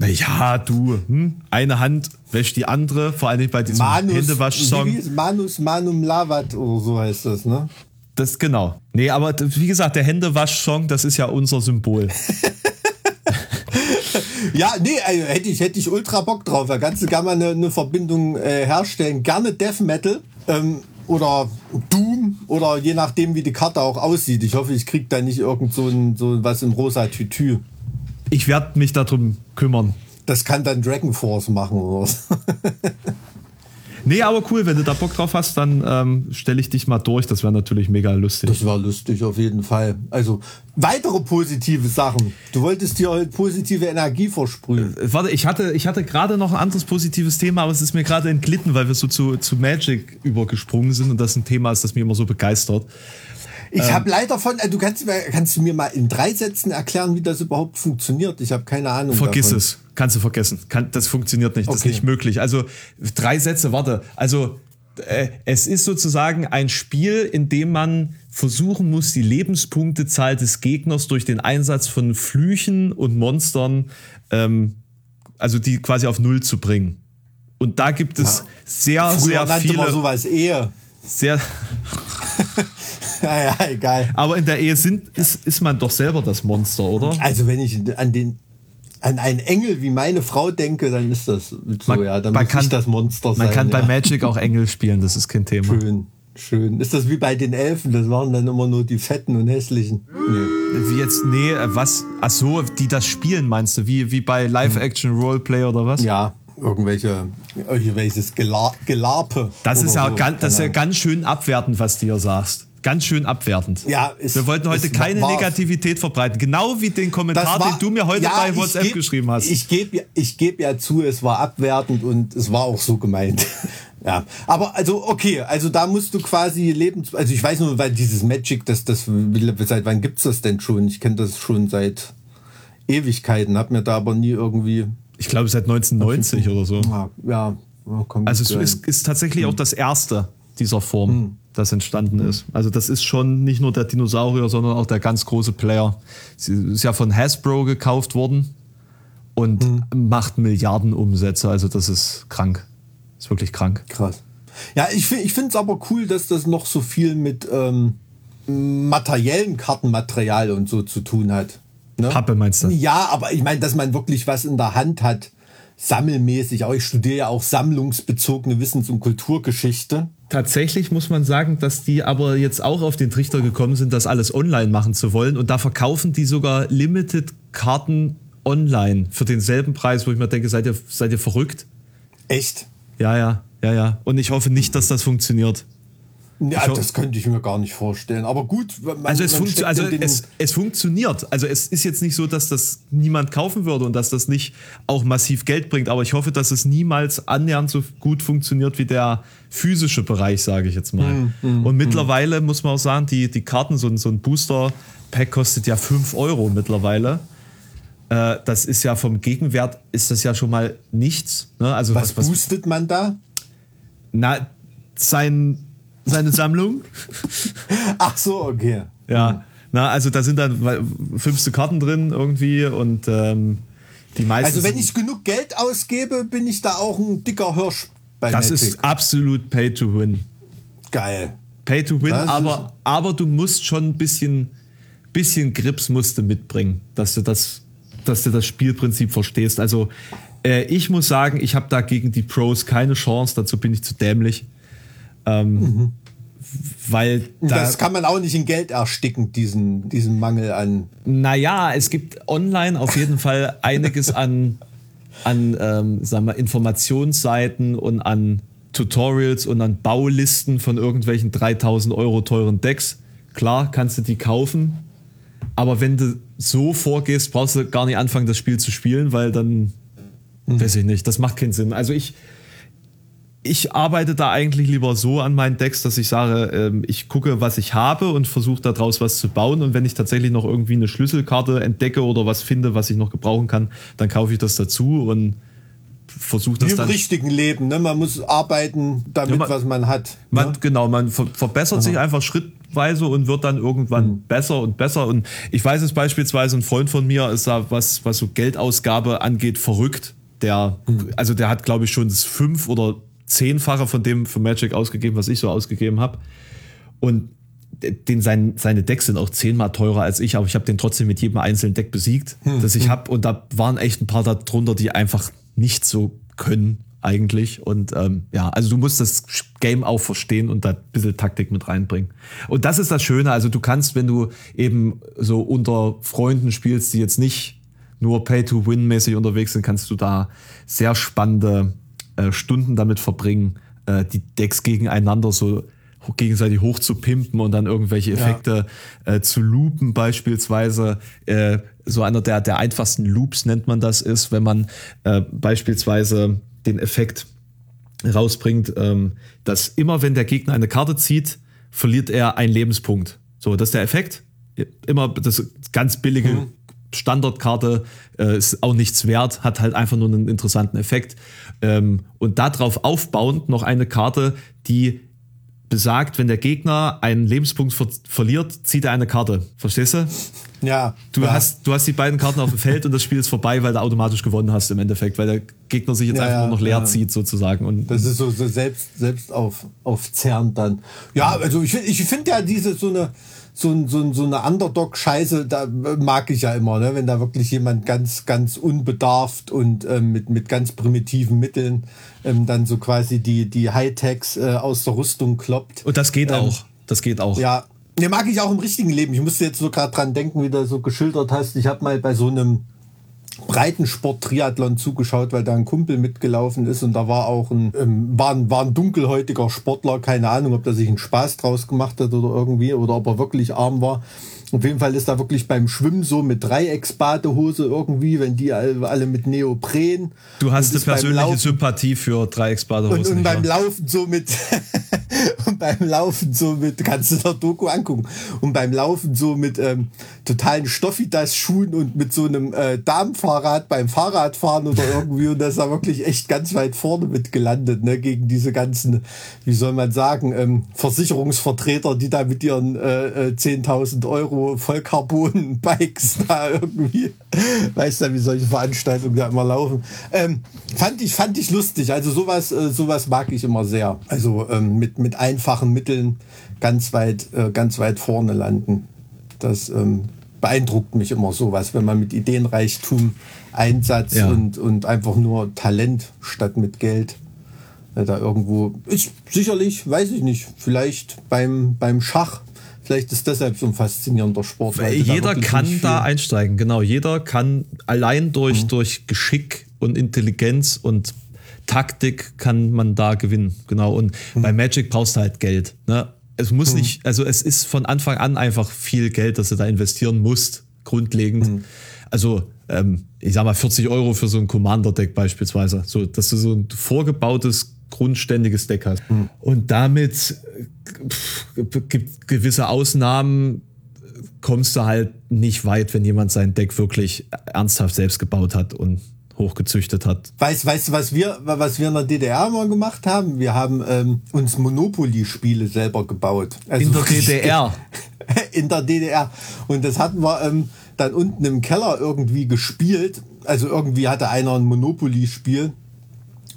Naja, du, hm? eine Hand wäscht die andere, vor allem bei diesem Manus, Händewasch-Song. Manus Manum Lavat oder so heißt das, ne? Das genau. Nee, aber wie gesagt, der Händewasch-Song, das ist ja unser Symbol. Ja, nee, also hätte ich, hätte ich ultra Bock drauf. Da kannst du gerne mal eine, eine Verbindung äh, herstellen. Gerne Death Metal ähm, oder Doom oder je nachdem, wie die Karte auch aussieht. Ich hoffe, ich krieg da nicht irgend so, ein, so was im rosa Tütü. Ich werde mich darum kümmern. Das kann dann Dragon Force machen oder so. Nee, aber cool, wenn du da Bock drauf hast, dann ähm, stelle ich dich mal durch. Das wäre natürlich mega lustig. Das war lustig auf jeden Fall. Also weitere positive Sachen. Du wolltest dir heute positive Energie versprühen. Äh, Warte, ich hatte, ich hatte gerade noch ein anderes positives Thema, aber es ist mir gerade entglitten, weil wir so zu, zu Magic übergesprungen sind und das ein Thema ist, das mich immer so begeistert. Ich habe leider von, äh, du kannst, mir- kannst du mir mal in drei Sätzen erklären, wie das überhaupt funktioniert? Ich habe keine Ahnung. Vergiss davon. es. Kannst du vergessen. Kann, das funktioniert nicht. Das Okay. ist nicht möglich. Also drei Sätze, warte. Also äh, es ist sozusagen ein Spiel, in dem man versuchen muss, die Lebenspunktezahl des Gegners durch den Einsatz von Flüchen und Monstern, ähm, also die quasi auf Null zu bringen. Und da gibt es sehr, Früher sehr viele, sowas Ehe. Sehr, Ja, ja, egal. aber in der Ehe sind, ist, ist man doch selber das Monster, oder? Also wenn ich an den an einen Engel wie meine Frau denke, dann ist das so, Man- ja, dann man kann- das Monster sein. Man kann bei ja. Magic auch Engel spielen, das ist kein Thema. Schön, schön. Ist das wie bei den Elfen? Das waren dann immer nur die fetten und hässlichen. Nee. Wie jetzt, nee, äh, was? Ach so, die das spielen, meinst du? Wie, wie bei Live-Action-Roleplay oder was? Ja, irgendwelche, irgendwelches Gelar Gelarpe. Das ist ja, so. ganz, das ist ja ganz schön abwertend, was du hier sagst. Ganz schön abwertend. Ja, ist- Wir wollten heute keine wahr. Negativität verbreiten. Genau wie den Kommentar, war- den du mir heute ja, bei WhatsApp geb- geschrieben hast. Ich gebe ja, ich geb ja zu, es war abwertend und es war auch so gemeint. ja, aber also okay, also da musst du quasi Lebens... Also ich weiß nur, weil dieses Magic, das, das, seit wann gibt's das denn schon? Ich kenne das schon seit Ewigkeiten, hab mir da aber nie irgendwie... ich glaube seit 1990 oder so. Ja, ja komm, Also es ist, ist tatsächlich Hm. auch das erste dieser Form, das entstanden ist. Also das ist schon nicht nur der Dinosaurier, sondern auch der ganz große Player. Sie ist ja von Hasbro gekauft worden und Hm. macht Milliarden Umsätze. Also das ist krank. Ist wirklich krank. Krass. Ja, ich finde ich finde es aber cool, dass das noch so viel mit ähm, materiellen Kartenmaterial und so zu tun hat. Ne? Pappe meinst du? Ja, aber ich meine, dass man wirklich was in der Hand hat, sammelmäßig. Aber ich studiere ja auch sammlungsbezogene Wissens- und Kulturgeschichte. Tatsächlich muss man sagen, dass die aber jetzt auch auf den Trichter gekommen sind, das alles online machen zu wollen. Und da verkaufen die sogar Limited-Karten online für denselben Preis, wo ich mir denke, seid ihr, seid ihr verrückt? Echt? Ja, ja, ja, ja. Und ich hoffe nicht, dass das funktioniert. Ja, Ich ho- das könnte ich mir gar nicht vorstellen. Aber gut, man, Also, es, funktio also es, es funktioniert. Also es ist jetzt nicht so, dass das niemand kaufen würde und dass das nicht auch massiv Geld bringt. Aber ich hoffe, dass es niemals annähernd so gut funktioniert wie der physische Bereich, sage ich jetzt mal. Hm, und mittlerweile muss man auch sagen, die, die Karten, so ein, so ein Booster-Pack kostet ja 5 Euro mittlerweile. Äh, das ist ja vom Gegenwert ist das ja schon mal nichts. Ne? Also was, was, was, boostet man da? na, sein, seine Sammlung. Ach so, okay. Ja, na, also da sind dann weil, fünfste Karten drin irgendwie und ähm, die meisten. Also wenn ich genug Geld ausgebe, bin ich da auch ein dicker Hirsch bei Das Magic. ist absolut Pay to Win. geil. Pay to Win, Das aber, aber du musst schon ein bisschen, bisschen Grips musst du mitbringen, dass du das, dass du das Spielprinzip verstehst. Also äh, ich muss sagen, ich habe da gegen die Pros keine Chance, dazu bin ich zu dämlich. Ähm, Weil da, das kann man auch nicht in Geld ersticken, diesen, diesen Mangel an. Naja, es gibt online auf jeden Fall einiges an, an ähm, sagen wir, Informationsseiten und an Tutorials und an Baulisten von irgendwelchen 3000 Euro teuren Decks. Klar, kannst du die kaufen, aber wenn du so vorgehst, brauchst du gar nicht anfangen, das Spiel zu spielen, weil dann, weiß ich nicht, das macht keinen Sinn. Also ich, ich arbeite da eigentlich lieber so an meinen Decks, dass ich sage, ähm, ich gucke, was ich habe und versuche daraus was zu bauen. Und wenn ich tatsächlich noch irgendwie eine Schlüsselkarte entdecke oder was finde, was ich noch gebrauchen kann, dann kaufe ich das dazu und versuche Wie das im dann. richtigen Leben, ne? Man muss arbeiten, damit Ja, man- was man hat. Man, ne? Genau, man ver verbessert sich einfach schrittweise und wird dann irgendwann Mhm. besser und besser. Und ich weiß es beispielsweise, ein Freund von mir ist da, was, was so Geldausgabe angeht, verrückt. Der, Mhm. also der hat, glaube ich, schon das fünf- oder zehnfache von dem für Magic ausgegeben, was ich so ausgegeben habe. Und den sein, seine Decks sind auch zehnmal teurer als ich, aber ich habe den trotzdem mit jedem einzelnen Deck besiegt, Hm, das ich habe. Und da waren echt ein paar darunter, die einfach nicht so können eigentlich. Und ähm, ja, also du musst das Game auch verstehen und da ein bisschen Taktik mit reinbringen. Und das ist das Schöne. Also du kannst, wenn du eben so unter Freunden spielst, die jetzt nicht nur Pay-to-Win-mäßig unterwegs sind, kannst du da sehr spannende äh, Stunden damit verbringen, äh, die Decks gegeneinander so gegenseitig hoch zu pimpen und dann irgendwelche Effekte äh, zu loopen beispielsweise. Äh, so einer der, der einfachsten Loops nennt man das ist, wenn man äh, beispielsweise den Effekt rausbringt, ähm, dass immer wenn der Gegner eine Karte zieht, verliert er einen Lebenspunkt. So, das ist der Effekt. Immer das ganz billige Standardkarte äh, ist auch nichts wert, hat halt einfach nur einen interessanten Effekt. Ähm, und darauf aufbauend noch eine Karte, die besagt, wenn der Gegner einen Lebenspunkt ver verliert, zieht er eine Karte. Verstehst du? Ja. Du, ja. hast, du hast die beiden Karten auf dem Feld und das Spiel ist vorbei, weil du automatisch gewonnen hast im Endeffekt, weil der Gegner sich jetzt Ja, einfach nur noch leer zieht sozusagen. Und Das ist so, so selbst, selbst auf, auf Zerren dann. Ja, also ich, ich finde ja diese so eine, so, so, so eine Underdog-Scheiße, da mag ich ja immer, ne? wenn da wirklich jemand ganz, ganz unbedarft und ähm, mit, mit ganz primitiven Mitteln ähm, dann so quasi die, die Hightechs äh, aus der Rüstung kloppt. Und das geht Ähm, auch. Das geht auch. Ja, ne, mag ich auch im richtigen Leben. Ich musste jetzt so gerade dran denken, wie du so geschildert hast. Ich habe mal bei so einem Breitensport-Triathlon zugeschaut, weil da ein Kumpel mitgelaufen ist und da war auch ein, ähm, war ein, war ein dunkelhäutiger Sportler, keine Ahnung, ob der sich einen Spaß draus gemacht hat oder irgendwie oder ob er wirklich arm war. Auf jeden Fall ist da wirklich beim Schwimmen so mit Dreiecksbadehose irgendwie, wenn die alle, mit Neopren. Du hast und eine persönliche Laufen- Sympathie für und, Dreiecksbadehosen. und nicht beim wahr? Laufen so mit und beim Laufen so mit kannst du der Doku angucken und beim Laufen so mit ähm, totalen Stoffidas Schuhen und mit so einem äh, Damenfahrrad beim Fahrradfahren oder irgendwie und das ist da wirklich echt ganz weit vorne mit gelandet ne gegen diese ganzen wie soll man sagen ähm, Versicherungsvertreter die da mit ihren äh, äh, 10.000 Euro Vollcarbon Bikes da irgendwie. Weißt du wie solche Veranstaltungen da immer laufen. Ähm, fand ich fand ich lustig. Also sowas äh, sowas mag ich immer sehr. Also ähm, mit mit einfachen Mitteln ganz weit äh, ganz weit vorne landen. Das ähm, beeindruckt mich immer sowas wenn man mit Ideenreichtum Einsatz Ja. und und einfach nur Talent statt mit Geld äh, da irgendwo ist sicherlich weiß ich nicht vielleicht beim beim Schach Vielleicht ist deshalb so ein faszinierender Sport. weil da Jeder wirklich kann da einsteigen, genau. Jeder kann allein Mhm. durch, durch Geschick und Intelligenz und Taktik kann man da gewinnen. Genau. Und Mhm. bei Magic brauchst du halt Geld. Ne? Es muss nicht, also es ist von Anfang an einfach viel Geld, das du da investieren musst, grundlegend. Mhm. Also, ähm, ich sag mal, 40 Euro für so ein Commander-Deck beispielsweise. So, dass du so ein vorgebautes, grundständiges Deck hast. Mhm. Und damit äh, pff, gibt gewisse Ausnahmen, kommst du halt nicht weit, wenn jemand sein Deck wirklich ernsthaft selbst gebaut hat und hochgezüchtet hat. Weißt, weißt du, was wir, was wir in der DDR mal gemacht haben? Wir haben ähm, uns Monopoly-Spiele selber gebaut. Also In der DDR. in der DDR. Und das hatten wir ähm, dann unten im Keller irgendwie gespielt. Also irgendwie hatte einer ein Monopoly-Spiel.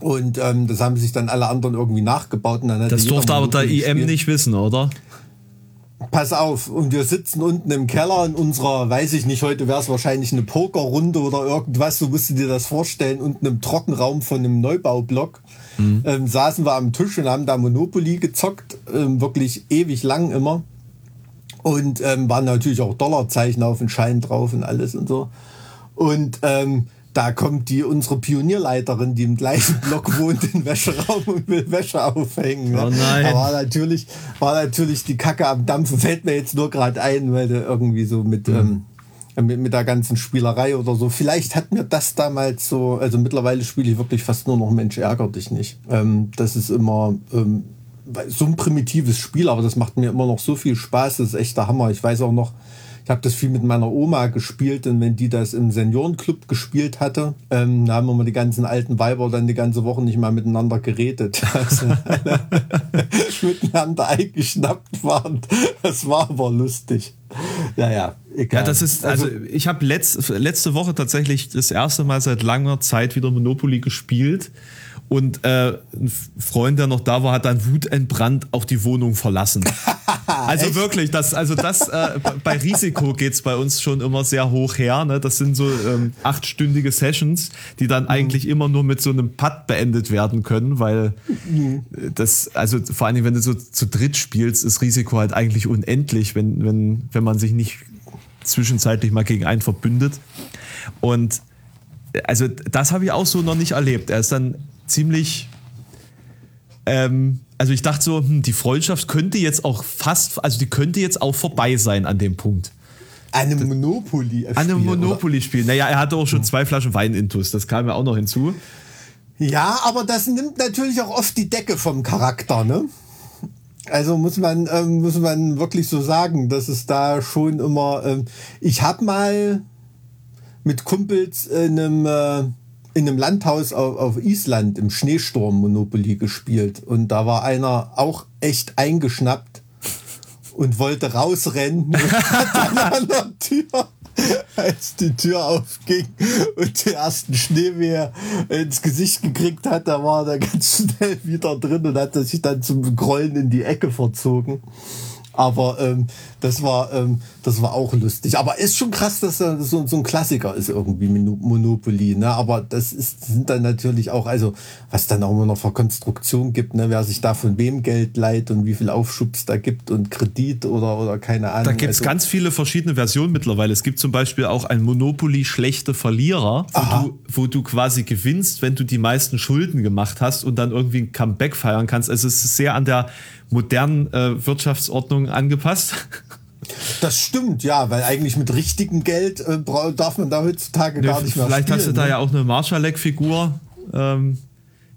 Und ähm, das haben sich dann alle anderen irgendwie nachgebaut. Und dann Das durfte aber der IM spielen. nicht wissen, oder? Pass auf, und wir sitzen unten im Keller in unserer, weiß ich nicht, heute wäre es wahrscheinlich eine Pokerrunde oder irgendwas, so musst du dir das vorstellen, unten im Trockenraum von einem Neubaublock. Ähm, saßen wir am Tisch und haben da Monopoly gezockt, ähm, wirklich ewig lang immer. Und ähm, waren natürlich auch Dollarzeichen auf den Schein drauf und alles und so. Und ähm, da kommt die unsere Pionierleiterin, die im gleichen Block wohnt, in den Wäscheraum und will Wäsche aufhängen. Ne? Oh nein. War natürlich, war natürlich die Kacke am Dampfen, fällt mir jetzt nur gerade ein, weil du irgendwie so mit, ähm, mit, mit der ganzen Spielerei oder so. Vielleicht hat mir das damals so, also mittlerweile spiele ich wirklich fast nur noch Mensch, ärger dich nicht. Ähm, das ist immer ähm, so ein primitives Spiel, aber das macht mir immer noch so viel Spaß, das ist echt der Hammer. Ich weiß auch noch, ich habe das viel mit meiner Oma gespielt und wenn die das im Seniorenclub gespielt hatte, ähm, da haben wir mal die ganzen alten Weiber dann die ganze Woche nicht mal miteinander geredet. Also alle miteinander eingeschnappt waren. Das war aber lustig. Naja, egal. Ja, das ist, also ich habe letzt, letzte Woche tatsächlich das erste Mal seit langer Zeit wieder Monopoly gespielt. Und äh, ein Freund, der noch da war, hat dann wutentbrannt auch die Wohnung verlassen. also wirklich, das, also das, äh, bei Risiko geht's bei uns schon immer sehr hoch her. Ne? Das sind so ähm, achtstündige Sessions, die dann eigentlich immer nur mit so einem Putt beendet werden können, weil das, also vor allen Dingen, wenn du so zu dritt spielst, ist Risiko halt eigentlich unendlich, wenn, wenn, wenn man sich nicht zwischenzeitlich mal gegen einen verbündet. Und also das habe ich auch so noch nicht erlebt. Er ist dann ziemlich ähm, also ich dachte so, hm, die Freundschaft könnte jetzt auch fast, also die könnte jetzt auch vorbei sein an dem Punkt. Eine Monopoly. An einem Monopoly-Spiel. Naja, er hatte auch schon zwei Flaschen Wein intus, das kam ja auch noch hinzu. Ja, aber das nimmt natürlich auch oft die Decke vom Charakter, ne? Also muss man ähm, muss man wirklich so sagen, dass es da schon immer. Ähm, ich habe mal mit Kumpels in einem äh, in einem Landhaus auf, auf Island im Schneesturm Monopoly gespielt und da war einer auch echt eingeschnappt und wollte rausrennen und hat an der Tür als die Tür aufging und den ersten Schneewehr ins Gesicht gekriegt hat, da war er ganz schnell wieder drin und hat sich dann zum Grollen in die Ecke verzogen. Aber ähm, das war ähm, das war auch lustig. Aber ist schon krass, dass das so, so ein Klassiker ist irgendwie Monopoly. Ne? Aber das ist, sind dann natürlich auch, also was dann auch immer noch für Konstruktion gibt, ne? wer sich da von wem Geld leiht und wie viel Aufschub es da gibt und Kredit oder, oder keine Ahnung. Da gibt es also, ganz viele verschiedene Versionen mittlerweile. Es gibt zum Beispiel auch ein Monopoly schlechte Verlierer, wo du, wo du quasi gewinnst, wenn du die meisten Schulden gemacht hast und dann irgendwie ein Comeback feiern kannst. Also es ist sehr an der modernen äh, Wirtschaftsordnung angepasst. Das stimmt, ja, weil eigentlich mit richtigem Geld äh, darf man da heutzutage Nee, gar nicht mehr Vielleicht spielen. hast du da ne? ja auch eine Marschalek-Figur, ähm,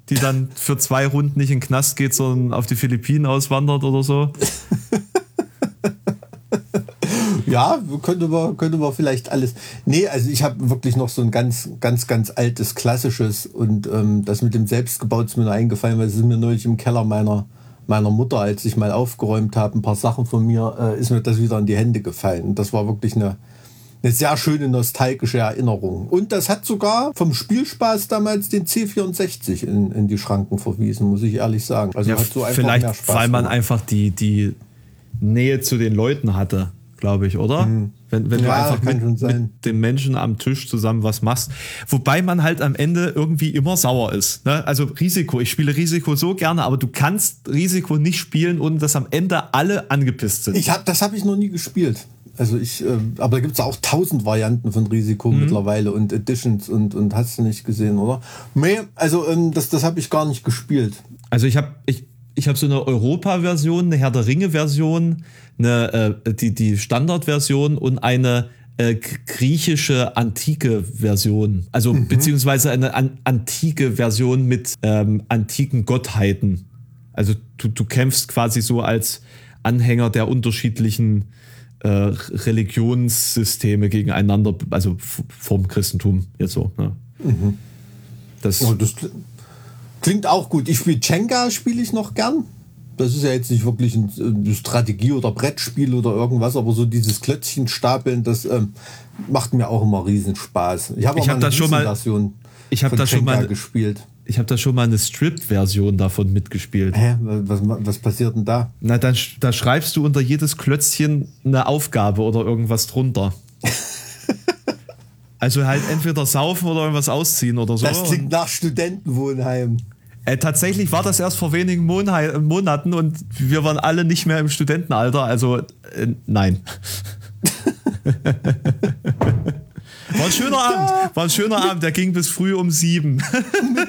die dann für zwei Runden nicht in den Knast geht, sondern auf die Philippinen auswandert oder so. Ja, könnte man, könnte man vielleicht alles. Nee, also ich habe wirklich noch so ein ganz, ganz, ganz altes, klassisches und ähm, das mit dem Selbstgebaut ist mir nur eingefallen, weil es ist mir neulich im Keller meiner, meiner Mutter, als ich mal aufgeräumt habe, ein paar Sachen von mir, äh, ist mir das wieder in die Hände gefallen. Und das war wirklich eine, eine sehr schöne nostalgische Erinnerung. Und das hat sogar vom Spielspaß damals den C64 in, in die Schranken verwiesen, muss ich ehrlich sagen. Also Ja, hat so einfach vielleicht, mehr Spaß weil man gemacht. einfach die, die Nähe zu den Leuten hatte, glaube ich, oder? Wenn, wenn du. Ja, einfach kann schon mit, mit den Menschen am Tisch zusammen was machst. Wobei man halt am Ende irgendwie immer sauer ist. Ne? Also Risiko, ich spiele Risiko so gerne, aber du kannst Risiko nicht spielen, ohne dass am Ende alle angepisst sind. Ich hab, das habe ich noch nie gespielt. Also ich, ähm, aber da gibt es auch tausend Varianten von Risiko Mhm. mittlerweile und Editions und, und hast du nicht gesehen, oder? Nee, also ähm, das, das habe ich gar nicht gespielt. Also ich habe ich, ich hab so eine Europa-Version, eine Herr der Ringe-Version, eine, äh, die, die Standard-Version und eine äh, griechische antike Version. Also beziehungsweise eine an, antike Version mit ähm, antiken Gottheiten. Also du, du kämpfst quasi so als Anhänger der unterschiedlichen äh, Religionssysteme gegeneinander, also vom Christentum jetzt so. Ne? Das, Oh, das klingt auch gut. Ich spiele Jenga, spiele ich noch gern. Das ist ja jetzt nicht wirklich ein, ein Strategie- oder Brettspiel oder irgendwas, aber so dieses Klötzchen stapeln, das ähm, macht mir auch immer Riesenspaß. Ich habe Ich auch hab mal eine das schon mal- Version ich hab von das schon mal- gespielt. ich habe da schon mal eine Strip-Version davon mitgespielt. Hä? Was, was passiert denn da? Na, dann, da schreibst du unter jedes Klötzchen eine Aufgabe oder irgendwas drunter. also halt entweder saufen oder irgendwas ausziehen oder so. Das klingt nach Studentenwohnheim. Äh, tatsächlich war das erst vor wenigen Monhei- Monaten und wir waren alle nicht mehr im Studentenalter, also äh, nein. War ein schöner Abend, war ein schöner Abend, der ging bis früh um sieben.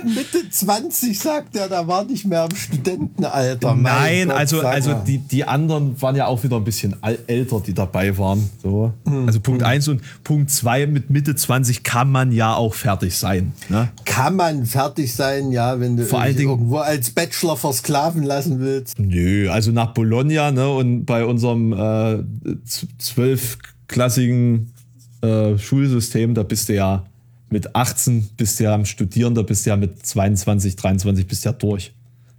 Mitte 20 sagt er, da war nicht mehr im Studentenalter. Mein Nein, Gott, also, also die, die anderen waren ja auch wieder ein bisschen älter, die dabei waren. So. Also Punkt 1 und Punkt 2 mit Mitte 20 kann man ja auch fertig sein. Ne? Kann man fertig sein, ja, wenn du Vor allen dich Dingen- irgendwo als Bachelor versklaven lassen willst. Nö, also nach Bologna ne, und bei unserem äh, zwölfklassigen äh, Schulsystem, da bist du ja mit 18 bist du ja am Studieren, da bist du ja mit 22, 23 bist du ja durch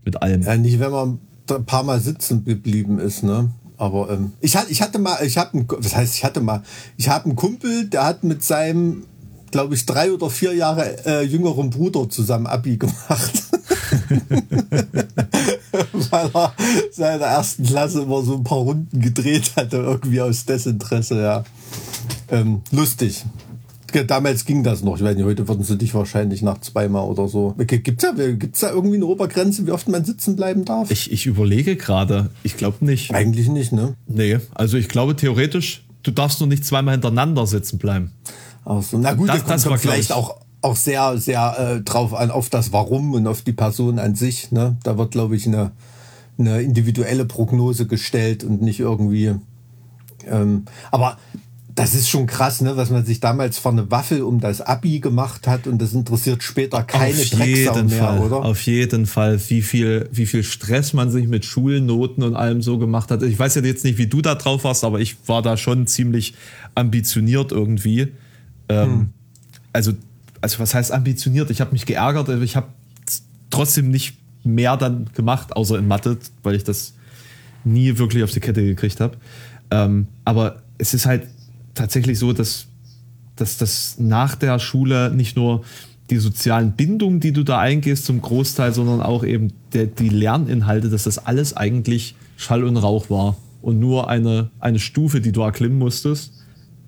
mit allem. Ja, nicht, wenn man ein paar Mal sitzen geblieben ist, ne? Aber ähm, ich, hatte, ich hatte mal, ich habe, was heißt, ich hatte mal, ich habe einen Kumpel, der hat mit seinem, glaube ich, drei oder vier Jahre äh, jüngeren Bruder zusammen Abi gemacht. Weil er seiner ersten Klasse immer so ein paar Runden gedreht hatte, irgendwie aus Desinteresse, ja. Ähm, lustig. Damals ging das noch. Ich weiß nicht, heute würden sie dich wahrscheinlich nach zweimal oder so. Gibt's da, gibt's da irgendwie eine Obergrenze, wie oft man sitzen bleiben darf? Ich, ich überlege gerade, ich glaube nicht. Eigentlich nicht, ne? Nee, also ich glaube theoretisch, du darfst nur nicht zweimal hintereinander sitzen bleiben. Ach so. Na gut, Das- das, kommt, das war, vielleicht ich- auch, auch sehr, sehr äh, drauf an, auf das Warum und auf die Person an sich. Ne? Da wird, glaube ich, eine, eine individuelle Prognose gestellt und nicht irgendwie. Ähm, aber das ist schon krass, ne, was man sich damals von eine Waffel um das Abi gemacht hat und das interessiert später keine Auf Drecksau jeden mehr, Fall, oder? Auf jeden Fall, wie viel, wie viel Stress man sich mit Schulnoten und allem so gemacht hat. Ich weiß ja jetzt nicht, wie du da drauf warst, aber ich war da schon ziemlich ambitioniert irgendwie. Ähm, Hm. Also, also was heißt ambitioniert? Ich habe mich geärgert, ich habe trotzdem nicht mehr dann gemacht, außer in Mathe, weil ich das nie wirklich auf die Kette gekriegt habe. Ähm, aber es ist halt tatsächlich so, dass, dass das nach der Schule nicht nur die sozialen Bindungen, die du da eingehst, zum Großteil, sondern auch eben der, die Lerninhalte, dass das alles eigentlich Schall und Rauch war und nur eine, eine Stufe, die du erklimmen musstest,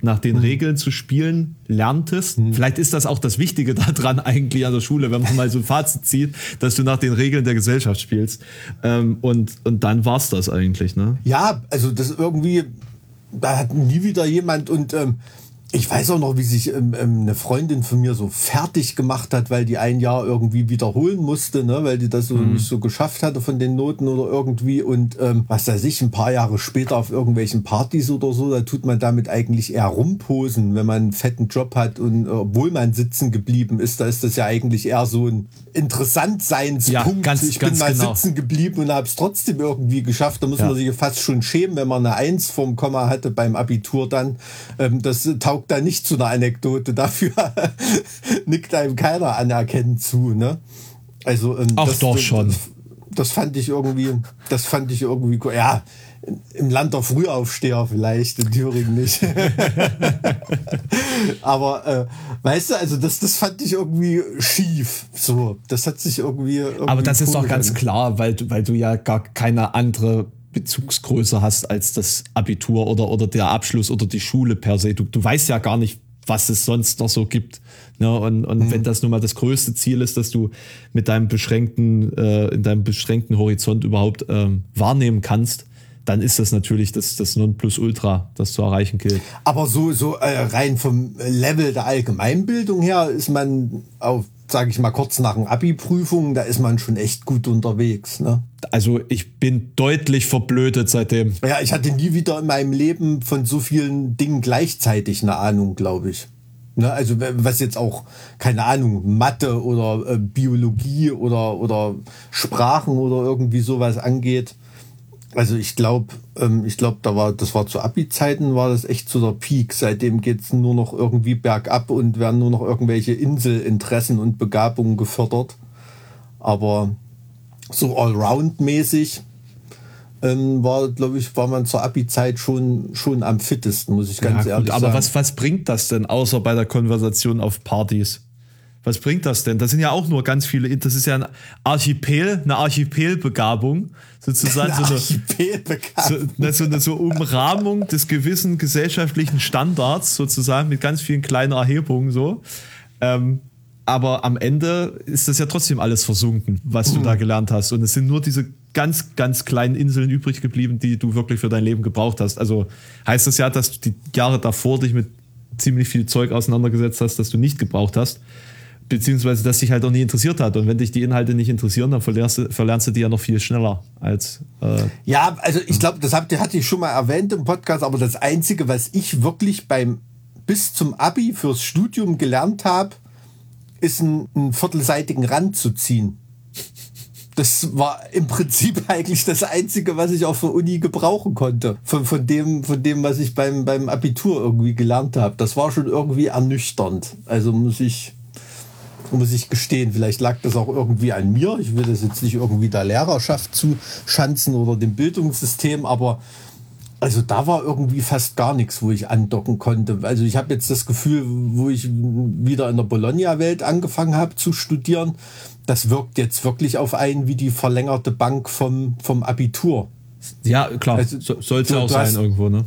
nach den Regeln zu spielen, lerntest. Vielleicht ist das auch das Wichtige daran eigentlich an der Schule, wenn man mal so ein Fazit zieht, dass du nach den Regeln der Gesellschaft spielst. Ähm, und, und dann war's das eigentlich, ne? Ja, also das irgendwie, da hat nie wieder jemand und ähm, ich weiß auch noch, wie sich ähm, ähm, eine Freundin von mir so fertig gemacht hat, weil die ein Jahr irgendwie wiederholen musste, ne, weil die das so nicht so geschafft hatte von den Noten oder irgendwie und ähm, was weiß ich, ein paar Jahre später auf irgendwelchen Partys oder so, da tut man damit eigentlich eher rumposen, wenn man einen fetten Job hat und äh, obwohl man sitzen geblieben ist, da ist das ja eigentlich eher so ein Interessantseinspunkt. Ja, ganz- ich bin ganz mal genau. sitzen geblieben und habe es trotzdem irgendwie geschafft. Da muss Ja. man sich fast schon schämen, wenn man eine Eins vom Komma hatte beim Abitur dann. Ähm, das taugt da nicht zu einer Anekdote. Dafür nickt einem keiner anerkennend zu. Ne? Also, ähm, Ach das, doch schon. Das fand ich irgendwie, das fand ich irgendwie, ja, im Land der Frühaufsteher vielleicht, in Thüringen nicht. Aber äh, weißt du, also das, das fand ich irgendwie schief. So, das hat sich irgendwie. irgendwie Aber das ist doch ganz an- klar, weil, du- weil du ja gar keine andere Bezugsgröße hast als das Abitur oder, oder der Abschluss oder die Schule per se. Du, du weißt ja gar nicht, was es sonst noch so gibt. Ne? Und, und wenn das nun mal das größte Ziel ist, dass du mit deinem beschränkten, äh, in deinem beschränkten Horizont überhaupt ähm, wahrnehmen kannst, dann ist das natürlich das, das Nonplusultra, das zu erreichen gilt. Aber so, so äh, rein vom Level der Allgemeinbildung her ist man auf, sage ich mal, kurz nach den Abi-Prüfungen, da ist man schon echt gut unterwegs. Ne? Also ich bin deutlich verblödet seitdem. Ja, ich hatte nie wieder in meinem Leben von so vielen Dingen gleichzeitig eine Ahnung, glaube ich. Ne, also was jetzt auch, keine Ahnung, Mathe oder äh, Biologie oder, oder Sprachen oder irgendwie sowas angeht. Also ich glaube, ähm, ich glaube, da war, das war zu Abi-Zeiten war das echt so der Peak. Seitdem geht's nur noch irgendwie bergab und werden nur noch irgendwelche Inselinteressen und Begabungen gefördert. Aber so allround-mäßig ähm, war, glaube ich, war man zur Abi-Zeit schon, schon am fittesten, muss ich ganz Ja, ehrlich gut, aber sagen. was, was bringt das denn, außer bei der Konversation auf Partys? Was bringt das denn? Das sind ja auch nur ganz viele, das ist ja ein Archipel, eine Archipelbegabung, sozusagen so eine, so, ne, so eine so Umrahmung des gewissen gesellschaftlichen Standards, sozusagen, mit ganz vielen kleinen Erhebungen so. Ähm, aber am Ende ist das ja trotzdem alles versunken, was du da gelernt hast. Und es sind nur diese ganz, ganz kleinen Inseln übrig geblieben, die du wirklich für dein Leben gebraucht hast. Also heißt das ja, dass du die Jahre davor dich mit ziemlich viel Zeug auseinandergesetzt hast, das du nicht gebraucht hast. Beziehungsweise das dich halt auch nie interessiert hat. Und wenn dich die Inhalte nicht interessieren, dann verlernst du, verlernst du die ja noch viel schneller als. Äh, Ja, also ich glaube, das habt hatte ich schon mal erwähnt im Podcast, aber das Einzige, was ich wirklich beim bis zum Abi fürs Studium gelernt habe, ist einen, einen viertelseitigen Rand zu ziehen. Das war im Prinzip eigentlich das Einzige, was ich auf der Uni gebrauchen konnte. Von, von, dem, von dem, was ich beim, beim Abitur irgendwie gelernt habe. Das war schon irgendwie ernüchternd. Also muss ich, muss ich gestehen, vielleicht lag das auch irgendwie an mir. Ich will das jetzt nicht irgendwie der Lehrerschaft zuschanzen oder dem Bildungssystem, aber also da war irgendwie fast gar nichts, wo ich andocken konnte. Also ich habe jetzt das Gefühl, wo ich wieder in der Bologna-Welt angefangen habe zu studieren, das wirkt jetzt wirklich auf einen wie die verlängerte Bank vom, vom Abitur. ja, klar, Also, so, sollte du- auch sein hast- irgendwo, ne?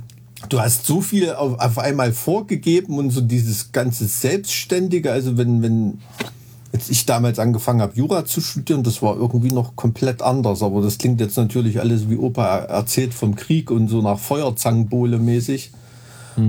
Du hast so viel auf, auf einmal vorgegeben und so dieses ganze Selbstständige, also wenn, wenn jetzt ich damals angefangen habe, Jura zu studieren, das war irgendwie noch komplett anders. Aber das klingt jetzt natürlich alles wie Opa er- erzählt vom Krieg und so nach Feuerzangenbowle mäßig.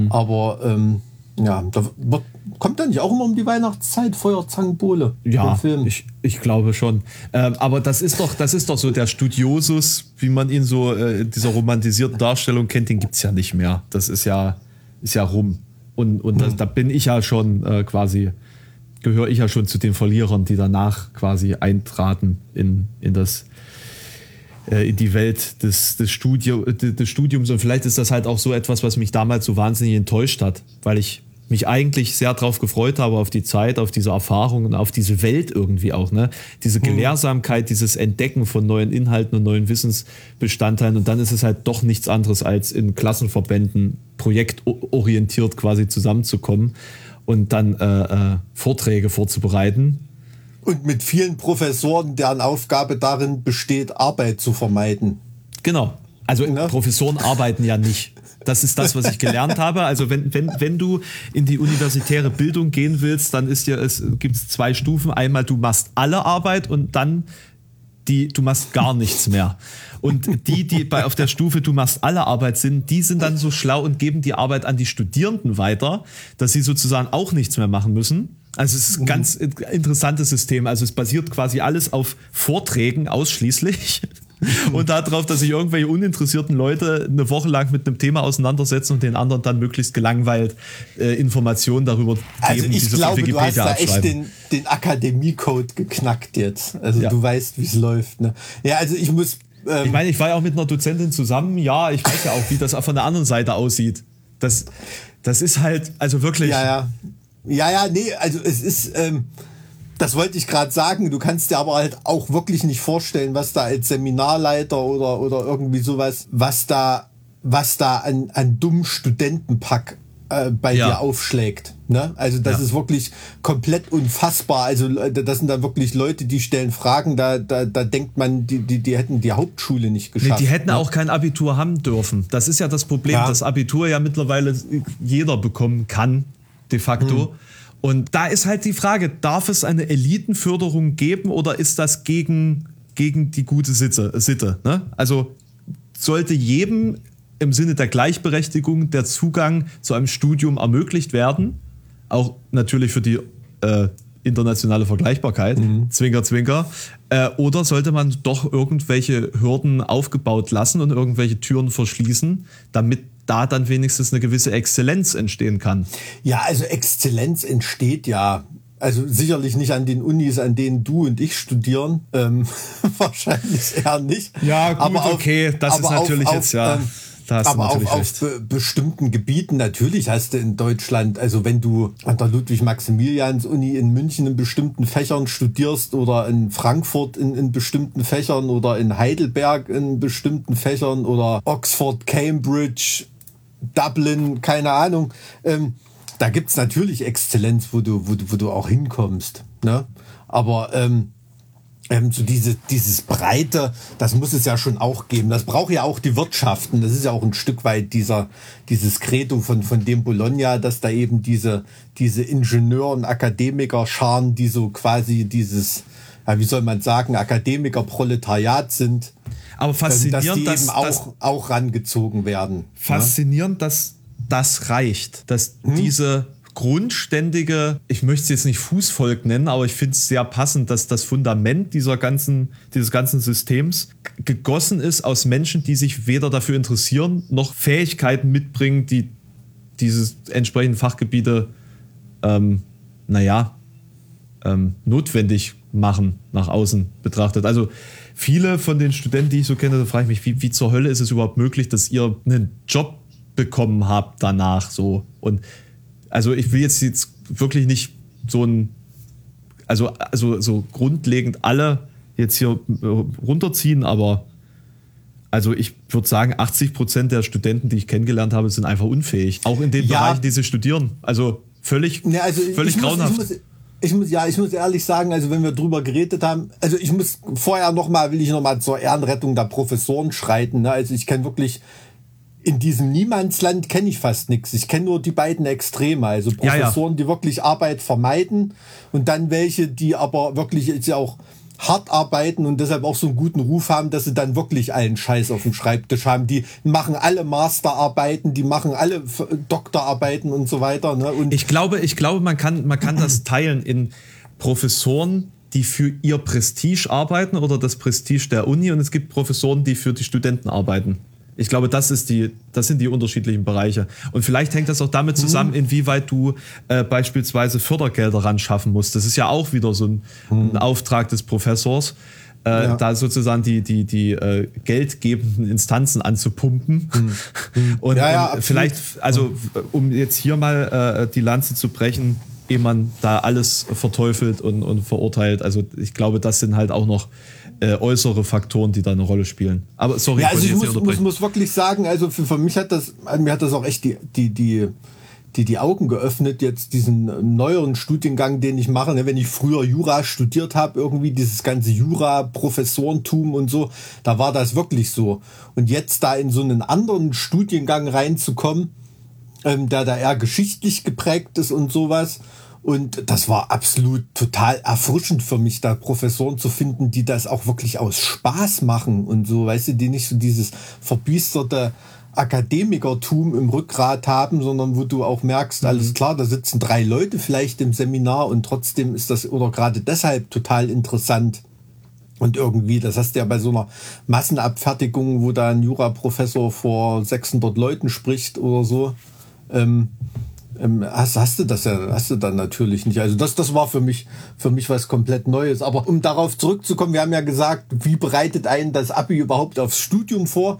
Aber ähm, ja, da wird, kommt da nicht auch immer um die Weihnachtszeit Feuerzangenbowle? Ja, ich, ich glaube schon. Ähm, aber das ist doch, das ist doch so der Studiosus, wie man ihn so äh, in dieser romantisierten Darstellung kennt, den gibt es ja nicht mehr. Das ist ja, ist ja rum. Und, und das, da bin ich ja schon äh, quasi, gehöre ich ja schon zu den Verlierern, die danach quasi eintraten in, in das äh, in die Welt des, des, Studio, des Studiums. Und vielleicht ist das halt auch so etwas, was mich damals so wahnsinnig enttäuscht hat, weil ich mich eigentlich sehr darauf gefreut habe, auf die Zeit, auf diese Erfahrung und auf diese Welt irgendwie auch. Ne? Diese mhm. Gelehrsamkeit, dieses Entdecken von neuen Inhalten und neuen Wissensbestandteilen. Und dann ist es halt doch nichts anderes, als in Klassenverbänden projektorientiert quasi zusammenzukommen und dann äh, äh, Vorträge vorzubereiten und mit vielen Professoren, deren Aufgabe darin besteht, Arbeit zu vermeiden. Genau. Also ja. Professoren arbeiten ja nicht. Das ist das, was ich gelernt habe. Also wenn, wenn, wenn du in die universitäre Bildung gehen willst, dann ist ja, es gibt zwei Stufen. Einmal du machst alle Arbeit und dann die, du machst gar nichts mehr. Und die, die bei auf der Stufe du machst alle Arbeit sind, die sind dann so schlau und geben die Arbeit an die Studierenden weiter, dass sie sozusagen auch nichts mehr machen müssen. Also es ist ein ganz interessantes System. Also es basiert quasi alles auf Vorträgen ausschließlich. Und darauf, dass sich irgendwelche uninteressierten Leute eine Woche lang mit einem Thema auseinandersetzen und den anderen dann möglichst gelangweilt äh, Informationen darüber also geben, ich glaube, du hast da echt den, den Akademie-Code geknackt jetzt. Also ja. du weißt, wie es läuft. Ne? Ja, also ich muss. Ähm, ich meine, ich war ja auch mit einer Dozentin zusammen. Ja, ich weiß ja auch, wie das von der anderen Seite aussieht. Das, das ist halt, also wirklich. Ja, ja. Ja, ja, nee, also es ist, ähm, das wollte ich gerade sagen, du kannst dir aber halt auch wirklich nicht vorstellen, was da als Seminarleiter oder, oder irgendwie sowas, was da, was da an, an dummen Studentenpack äh, bei ja. dir aufschlägt. Ne? Also das ja. ist wirklich komplett unfassbar. Also äh, das sind dann wirklich Leute, die stellen Fragen, da, da, da denkt man, die, die, die hätten die Hauptschule nicht geschafft. Nee, die hätten ne? auch kein Abitur haben dürfen. Das ist ja das Problem, ja. dass Abitur ja mittlerweile jeder bekommen kann de facto. Mhm. Und da ist halt die Frage, darf es eine Elitenförderung geben oder ist das gegen, gegen die gute Sitte? Sitte ne? Also sollte jedem im Sinne der Gleichberechtigung der Zugang zu einem Studium ermöglicht werden, auch natürlich für die äh, internationale Vergleichbarkeit, mhm. Zwinker, Zwinker, äh, oder sollte man doch irgendwelche Hürden aufgebaut lassen und irgendwelche Türen verschließen, damit da dann wenigstens eine gewisse Exzellenz entstehen kann. Ja, also Exzellenz entsteht ja also sicherlich nicht an den Unis, an denen du und ich studieren. Ähm, wahrscheinlich eher nicht. Ja, gut, aber auf, okay, das ist natürlich auf, jetzt ja. Ähm, aber auf, auf be bestimmten Gebieten natürlich hast du in Deutschland, also wenn du an der Ludwig-Maximilians-Uni in München in bestimmten Fächern studierst oder in Frankfurt in, in bestimmten Fächern oder in Heidelberg in bestimmten Fächern oder Oxford, Cambridge, Dublin, keine Ahnung. Ähm, da gibt's natürlich Exzellenz, wo du, wo, wo du auch hinkommst. Ne? Aber ähm, ähm, so diese, dieses Breite, das muss es ja schon auch geben. Das braucht ja auch die Wirtschaften. Das ist ja auch ein Stück weit dieser, dieses Credo von, von dem Bologna, dass da eben diese, diese Ingenieur- und Akademiker-Scharen, die so quasi dieses, ja, wie soll man sagen, Akademiker-Proletariat sind, aber faszinierend, dass die dass, eben auch, dass, auch rangezogen werden. Ne? Faszinierend, ne? dass das reicht, dass hm? diese grundständige, ich möchte es jetzt nicht Fußvolk nennen, aber ich finde es sehr passend, dass das Fundament dieser ganzen, dieses ganzen Systems gegossen ist aus Menschen, die sich weder dafür interessieren, noch Fähigkeiten mitbringen, die diese entsprechenden Fachgebiete, ähm, naja, ähm, notwendig machen, nach außen betrachtet. Also viele von den Studenten, die ich so kenne, da frage ich mich, wie, wie zur Hölle ist es überhaupt möglich, dass ihr einen Job bekommen habt danach so. Und also ich will jetzt, jetzt wirklich nicht so ein, also, also so grundlegend alle jetzt hier äh, runterziehen, aber also ich würde sagen, 80 Prozent der Studenten, die ich kennengelernt habe, sind einfach unfähig. Auch in den ja. Bereichen, die sie studieren. Also völlig, ja, also völlig grauenhaft. Muss, ich muss, ja, ich muss ehrlich sagen, also wenn wir drüber geredet haben, also ich muss vorher nochmal, will ich nochmal zur Ehrenrettung der Professoren schreiten. Ne? Also ich kenne wirklich in diesem Niemandsland kenne ich fast nichts. Ich kenne nur die beiden Extreme, also Professoren, ja, ja. die wirklich Arbeit vermeiden und dann welche, die aber wirklich jetzt auch hart arbeiten und deshalb auch so einen guten Ruf haben, dass sie dann wirklich allen Scheiß auf dem Schreibtisch haben. Die machen alle Masterarbeiten, die machen alle Doktorarbeiten und so weiter. Ne? Und ich glaube, ich glaube, man kann, man kann das teilen in Professoren, die für ihr Prestige arbeiten oder das Prestige der Uni und es gibt Professoren, die für die Studenten arbeiten. Ich glaube, das, ist die, das sind die unterschiedlichen Bereiche. Und vielleicht hängt das auch damit zusammen, mhm. inwieweit du äh, beispielsweise Fördergelder ran schaffen musst. Das ist ja auch wieder so ein, mhm. ein Auftrag des Professors, äh, ja. da sozusagen die, die, die äh, geldgebenden Instanzen anzupumpen. Mhm. Und, ja, ja, und vielleicht, also um jetzt hier mal äh, die Lanze zu brechen, ehe man da alles verteufelt und, und verurteilt. Also ich glaube, das sind halt auch noch äh, äußere Faktoren, die da eine Rolle spielen. Aber sorry, ja, also ich, muss, muss, muss, wirklich sagen, also für, für mich hat das, mir hat das auch echt die, die, die, die, die Augen geöffnet, jetzt diesen neueren Studiengang, den ich mache. Ne, wenn ich früher Jura studiert habe, irgendwie dieses ganze Jura-Professorentum und so, da war das wirklich so. Und jetzt da in so einen anderen Studiengang reinzukommen, ähm, der da eher geschichtlich geprägt ist und sowas, und das war absolut total erfrischend für mich, da Professoren zu finden, die das auch wirklich aus Spaß machen und so, weißt du, die nicht so dieses verbiesterte Akademikertum im Rückgrat haben, sondern wo du auch merkst, mhm. alles klar, da sitzen drei Leute vielleicht im Seminar und trotzdem ist das oder gerade deshalb total interessant. Und irgendwie, das hast du ja bei so einer Massenabfertigung, wo da ein Juraprofessor vor 600 Leuten spricht oder so. Ähm, ähm, hast, hast du das ja, hast du dann natürlich nicht. Also das, das war für mich, für mich was komplett Neues. Aber um darauf zurückzukommen, wir haben ja gesagt, wie bereitet einen das Abi überhaupt aufs Studium vor?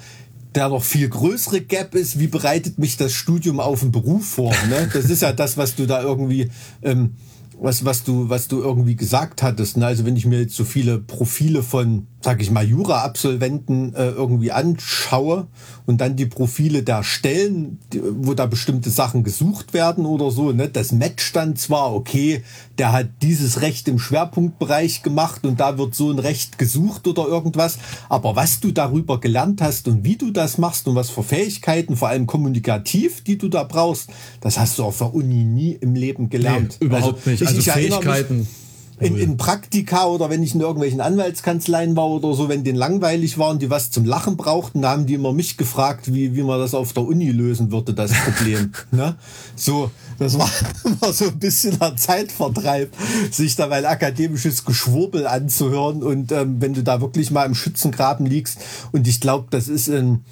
Der noch viel größere Gap ist, wie bereitet mich das Studium auf den Beruf vor? Ne? Das ist ja das, was du da irgendwie ähm, was, was du, was du irgendwie gesagt hattest. Ne? Also wenn ich mir jetzt so viele Profile von, sag ich mal, Jura-Absolventen äh, irgendwie anschaue und dann die Profile der Stellen, die, wo da bestimmte Sachen gesucht werden oder so, ne? das matcht dann zwar, okay, der hat dieses Recht im Schwerpunktbereich gemacht und da wird so ein Recht gesucht oder irgendwas, aber was du darüber gelernt hast und wie du das machst und was für Fähigkeiten, vor allem kommunikativ, die du da brauchst, das hast du auf der Uni nie im Leben gelernt. Nee, überhaupt also, nicht also ich Fähigkeiten. In, in Praktika oder wenn ich in irgendwelchen Anwaltskanzleien war oder so, wenn denen langweilig waren, die was zum Lachen brauchten, da haben die immer mich gefragt, wie, wie man das auf der Uni lösen würde, das Problem. ne? So, das war, war so ein bisschen ein Zeitvertreib, sich da mal akademisches Geschwurbel anzuhören und ähm, wenn du da wirklich mal im Schützengraben liegst und ich glaube, das ist ein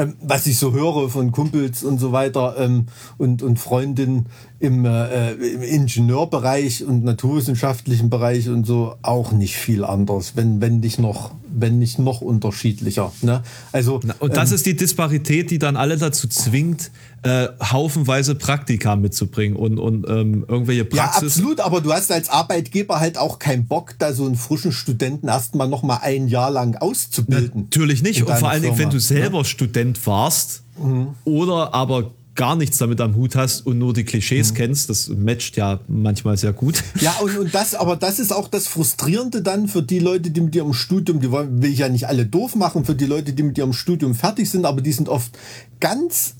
ähm, was ich so höre von Kumpels und so weiter ähm, und, und Freundinnen im, äh, im Ingenieurbereich und naturwissenschaftlichen Bereich und so auch nicht viel anders, wenn, wenn nicht noch, wenn nicht noch unterschiedlicher. Ne? Also, und das ähm, ist die Disparität, die dann alle dazu zwingt, äh, haufenweise Praktika mitzubringen und, und ähm, irgendwelche Praxis. Ja, absolut, aber du hast als Arbeitgeber halt auch keinen Bock, da so einen frischen Studenten erstmal noch mal ein Jahr lang auszubilden. Natürlich nicht. Und vor allen Dingen, wenn du selber ja? Student warst mhm. oder aber gar nichts damit am Hut hast und nur die Klischees mhm. kennst, das matcht ja manchmal sehr gut. Ja, und, und das, aber das ist auch das Frustrierende dann für die Leute, die mit ihrem Studium, die wollen, will ich ja nicht alle doof machen, für die Leute, die mit ihrem Studium fertig sind, aber die sind oft ganz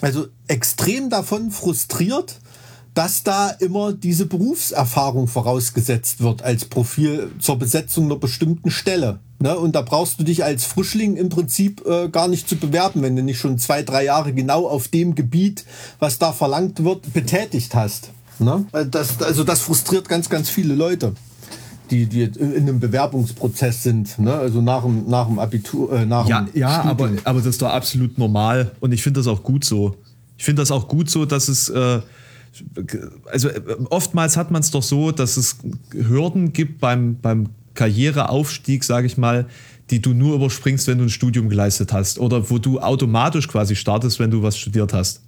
also extrem davon frustriert, dass da immer diese Berufserfahrung vorausgesetzt wird als Profil zur Besetzung einer bestimmten Stelle. Ne? Und da brauchst du dich als Frischling im Prinzip äh, gar nicht zu bewerben, wenn du nicht schon zwei, drei Jahre genau auf dem Gebiet, was da verlangt wird, betätigt hast. Ne? Äh, das, also das frustriert ganz, ganz viele Leute die, die in einem Bewerbungsprozess sind, ne? also nach dem, nach dem Abitur, äh, nach ja, dem Ja, aber, aber das ist doch absolut normal und ich finde das auch gut so. Ich finde das auch gut so, dass es, äh, also äh, oftmals hat man es doch so, dass es Hürden gibt beim, beim Karriereaufstieg, sage ich mal, die du nur überspringst, wenn du ein Studium geleistet hast oder wo du automatisch quasi startest, wenn du was studiert hast.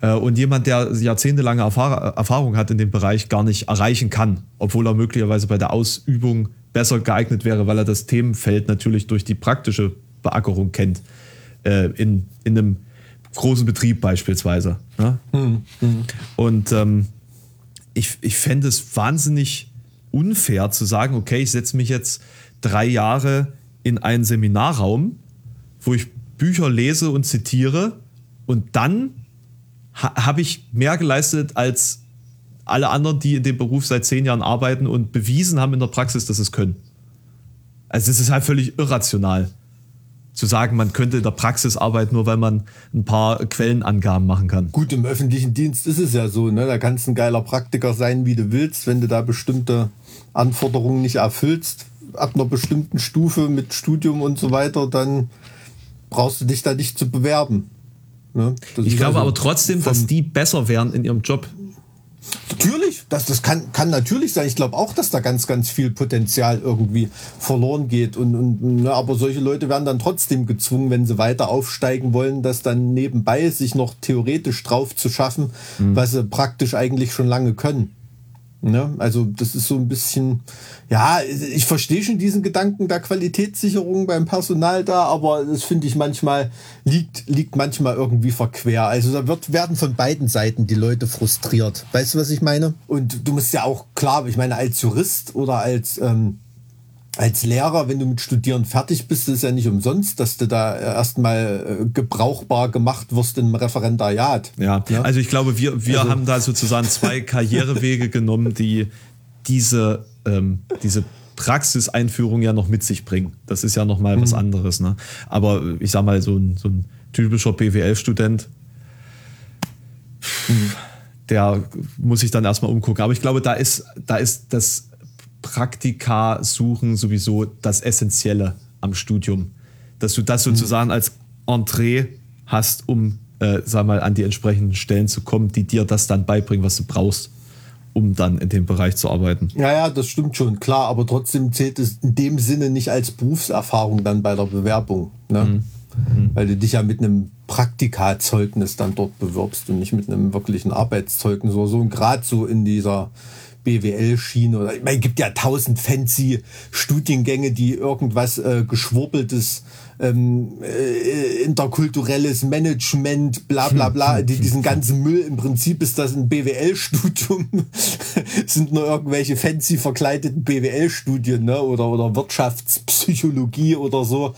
Äh, und jemand, der jahrzehntelange Erfahrung hat in dem Bereich, gar nicht erreichen kann, obwohl er möglicherweise bei der Ausübung besser geeignet wäre, weil er das Themenfeld natürlich durch die praktische Beackerung kennt. Äh, in, in einem großen Betrieb beispielsweise. Ne? Mhm. Und ähm, ich, ich fände es wahnsinnig unfair zu sagen, okay, ich setze mich jetzt drei Jahre in einen Seminarraum, wo ich Bücher lese und zitiere und dann ha habe ich mehr geleistet als alle anderen, die in dem Beruf seit zehn Jahren arbeiten und bewiesen haben in der Praxis, dass sie es können. Also es ist halt völlig irrational zu sagen, man könnte in der Praxis arbeiten, nur weil man ein paar Quellenangaben machen kann. Gut, im öffentlichen Dienst ist es ja so, ne? Da kannst du ein geiler Praktiker sein, wie du willst, wenn du da bestimmte Anforderungen nicht erfüllst, ab einer bestimmten Stufe mit Studium und so weiter, dann brauchst du dich da nicht zu bewerben. Ne? Ich glaube also aber trotzdem, dass die besser wären in ihrem Job. Natürlich, das, das kann, kann natürlich sein. Ich glaube auch, dass da ganz, ganz viel Potenzial irgendwie verloren geht. Und, und, ne, aber solche Leute werden dann trotzdem gezwungen, wenn sie weiter aufsteigen wollen, das dann nebenbei sich noch theoretisch drauf zu schaffen, mhm. was sie praktisch eigentlich schon lange können. Ne? Also das ist so ein bisschen, ja, ich verstehe schon diesen Gedanken der Qualitätssicherung beim Personal da, aber das finde ich manchmal, liegt, liegt manchmal irgendwie verquer. Also da wird, werden von beiden Seiten die Leute frustriert. Weißt du, was ich meine? Und du musst ja auch, klar, ich meine, als Jurist oder als... Ähm, als Lehrer, wenn du mit Studieren fertig bist, ist ja nicht umsonst, dass du da erstmal äh, gebrauchbar gemacht wirst im Referendariat. Ja, ja? also ich glaube, wir, wir also, haben da sozusagen zwei Karrierewege genommen, die diese, ähm, diese Praxiseinführung ja noch mit sich bringen. Das ist ja noch mal was mhm. anderes. Ne? Aber ich sag mal, so ein, so ein typischer BWL-Student, mhm. der muss sich dann erstmal umgucken. Aber ich glaube, da ist, da ist das Praktika suchen sowieso das Essentielle am Studium. Dass du das mhm. sozusagen als Entree hast, um, äh, sag mal, an die entsprechenden Stellen zu kommen, die dir das dann beibringen, was du brauchst, um dann in dem Bereich zu arbeiten. Ja, ja, das stimmt schon, klar, aber trotzdem zählt es in dem Sinne nicht als Berufserfahrung dann bei der Bewerbung. Ne? Mhm. Mhm. Weil du dich ja mit einem Praktikazeugnis dann dort bewirbst und nicht mit einem wirklichen Arbeitszeugnis oder so. Und gerade so in dieser BWL-Schiene oder ich meine, es gibt ja tausend fancy Studiengänge, die irgendwas äh, geschwurbeltes ähm, äh, interkulturelles Management, bla bla bla, die, diesen ganzen Müll, im Prinzip ist das ein BWL-Studium, sind nur irgendwelche fancy verkleideten BWL-Studien ne? oder, oder Wirtschaftspsychologie oder so.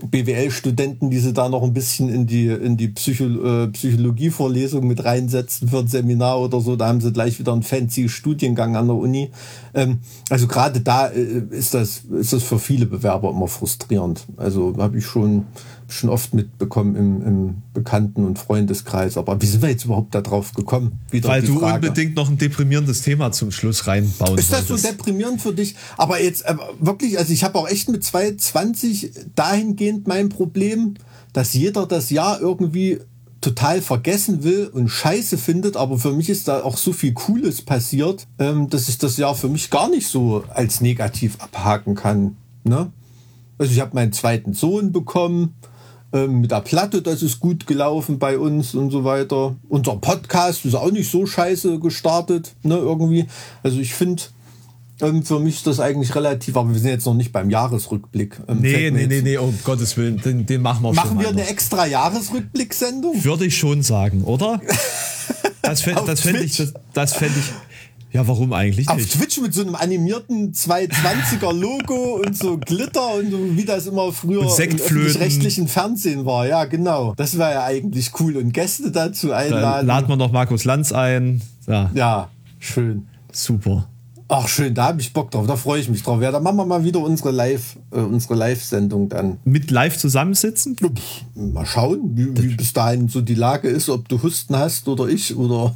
BWL-Studenten, die sie da noch ein bisschen in die, in die Psycho, äh, Psychologie-Vorlesung mit reinsetzen für ein Seminar oder so. Da haben sie gleich wieder einen fancy Studiengang an der Uni. Ähm, also gerade da äh, ist, das, ist das für viele Bewerber immer frustrierend. Also habe ich schon schon oft mitbekommen im, im Bekannten- und Freundeskreis. Aber wie sind wir jetzt überhaupt da drauf gekommen? Wieder Weil du unbedingt noch ein deprimierendes Thema zum Schluss reinbauen Ist das wolltest. so deprimierend für dich? Aber jetzt äh, wirklich, also ich habe auch echt mit 220 dahingehend mein Problem, dass jeder das Jahr irgendwie total vergessen will und scheiße findet, aber für mich ist da auch so viel Cooles passiert, ähm, dass ich das Jahr für mich gar nicht so als negativ abhaken kann. Ne? Also ich habe meinen zweiten Sohn bekommen, ähm, mit der Platte, das ist gut gelaufen bei uns und so weiter. Unser Podcast ist auch nicht so scheiße gestartet, ne, irgendwie. Also ich finde, ähm, für mich ist das eigentlich relativ, aber wir sind jetzt noch nicht beim Jahresrückblick. Ähm, nee, nee, nee, nee, um Gottes Willen, den, den machen wir machen schon. Machen wir eine extra Jahresrückblick-Sendung? Würde ich schon sagen, oder? Das, das fände ich, das, das fänd ich ja, warum eigentlich nicht? Auf Twitch mit so einem animierten 220er Logo und so Glitter und so, wie das immer früher im rechtlichen Fernsehen war. Ja, genau. Das wäre ja eigentlich cool. Und Gäste dazu einladen. Da laden wir noch Markus Lanz ein. Ja, ja schön. Super. Ach schön, da habe ich Bock drauf, da freue ich mich drauf. Ja, dann machen wir mal wieder unsere Live, äh, unsere Live-Sendung dann. Mit live zusammensitzen? Mal schauen, wie, wie, bis dahin so die Lage ist, ob du Husten hast oder ich oder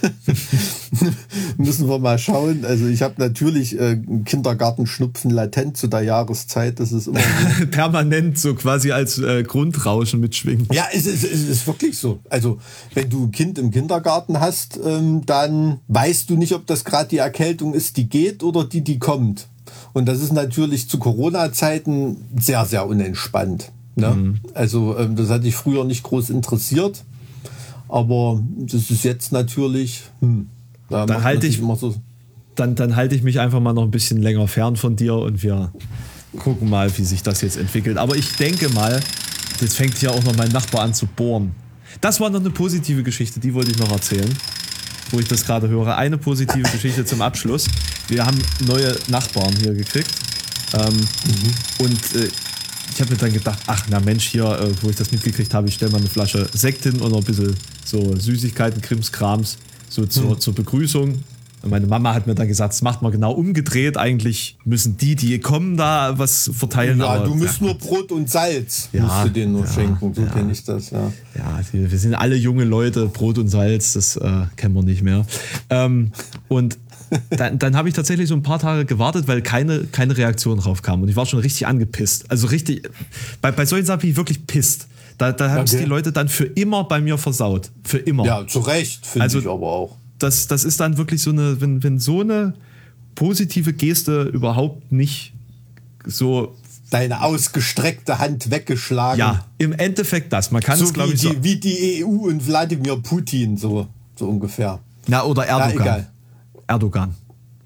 müssen wir mal schauen. Also ich habe natürlich äh, Kindergartenschnupfen latent zu der Jahreszeit. Das ist immer so. permanent so quasi als äh, Grundrauschen mitschwingen. Ja, es ist, es ist wirklich so. Also wenn du ein Kind im Kindergarten hast, ähm, dann weißt du nicht, ob das gerade die Erkältung ist ist, die geht oder die, die kommt. Und das ist natürlich zu Corona-Zeiten sehr, sehr unentspannt. Ne? Mhm. Also ähm, das hatte ich früher nicht groß interessiert, aber das ist jetzt natürlich. Hm, da dann halte ich so. Dann, dann halte ich mich einfach mal noch ein bisschen länger fern von dir und wir gucken mal, wie sich das jetzt entwickelt. Aber ich denke mal, jetzt fängt hier auch noch mein Nachbar an zu bohren. Das war noch eine positive Geschichte, die wollte ich noch erzählen wo ich das gerade höre. Eine positive Geschichte zum Abschluss. Wir haben neue Nachbarn hier gekriegt. Ähm, mhm. Und äh, ich habe mir dann gedacht, ach na Mensch, hier, äh, wo ich das mitgekriegt habe, ich stelle mal eine Flasche Sekt hin und noch ein bisschen so Süßigkeiten, Krimskrams, so zur, zur Begrüßung. Und meine Mama hat mir dann gesagt, das macht man genau umgedreht. Eigentlich müssen die, die kommen, da was verteilen. Ja, aber, du musst nur Brot und Salz, Ja, musst du denen nur ja, schenken. So ja. kenne ich das, ja. Ja, wir sind alle junge Leute, Brot und Salz, das äh, kennen wir nicht mehr. Ähm, und dann, dann habe ich tatsächlich so ein paar Tage gewartet, weil keine, keine Reaktion drauf kam. Und ich war schon richtig angepisst. Also richtig, bei, bei solchen Sachen bin ich wirklich pisst. Da, da haben es Okay. die Leute dann für immer bei mir versaut. Für immer. Ja, zu Recht, finde Also- ich aber auch. Das, das ist dann wirklich so eine, wenn, wenn so eine positive Geste überhaupt nicht so, Deine ausgestreckte Hand weggeschlagen. ja, im Endeffekt das. Man kann so es, glaube wie, ich, so, die, wie die EU und Wladimir Putin, so, so ungefähr. na, oder Erdogan. egal. Erdogan.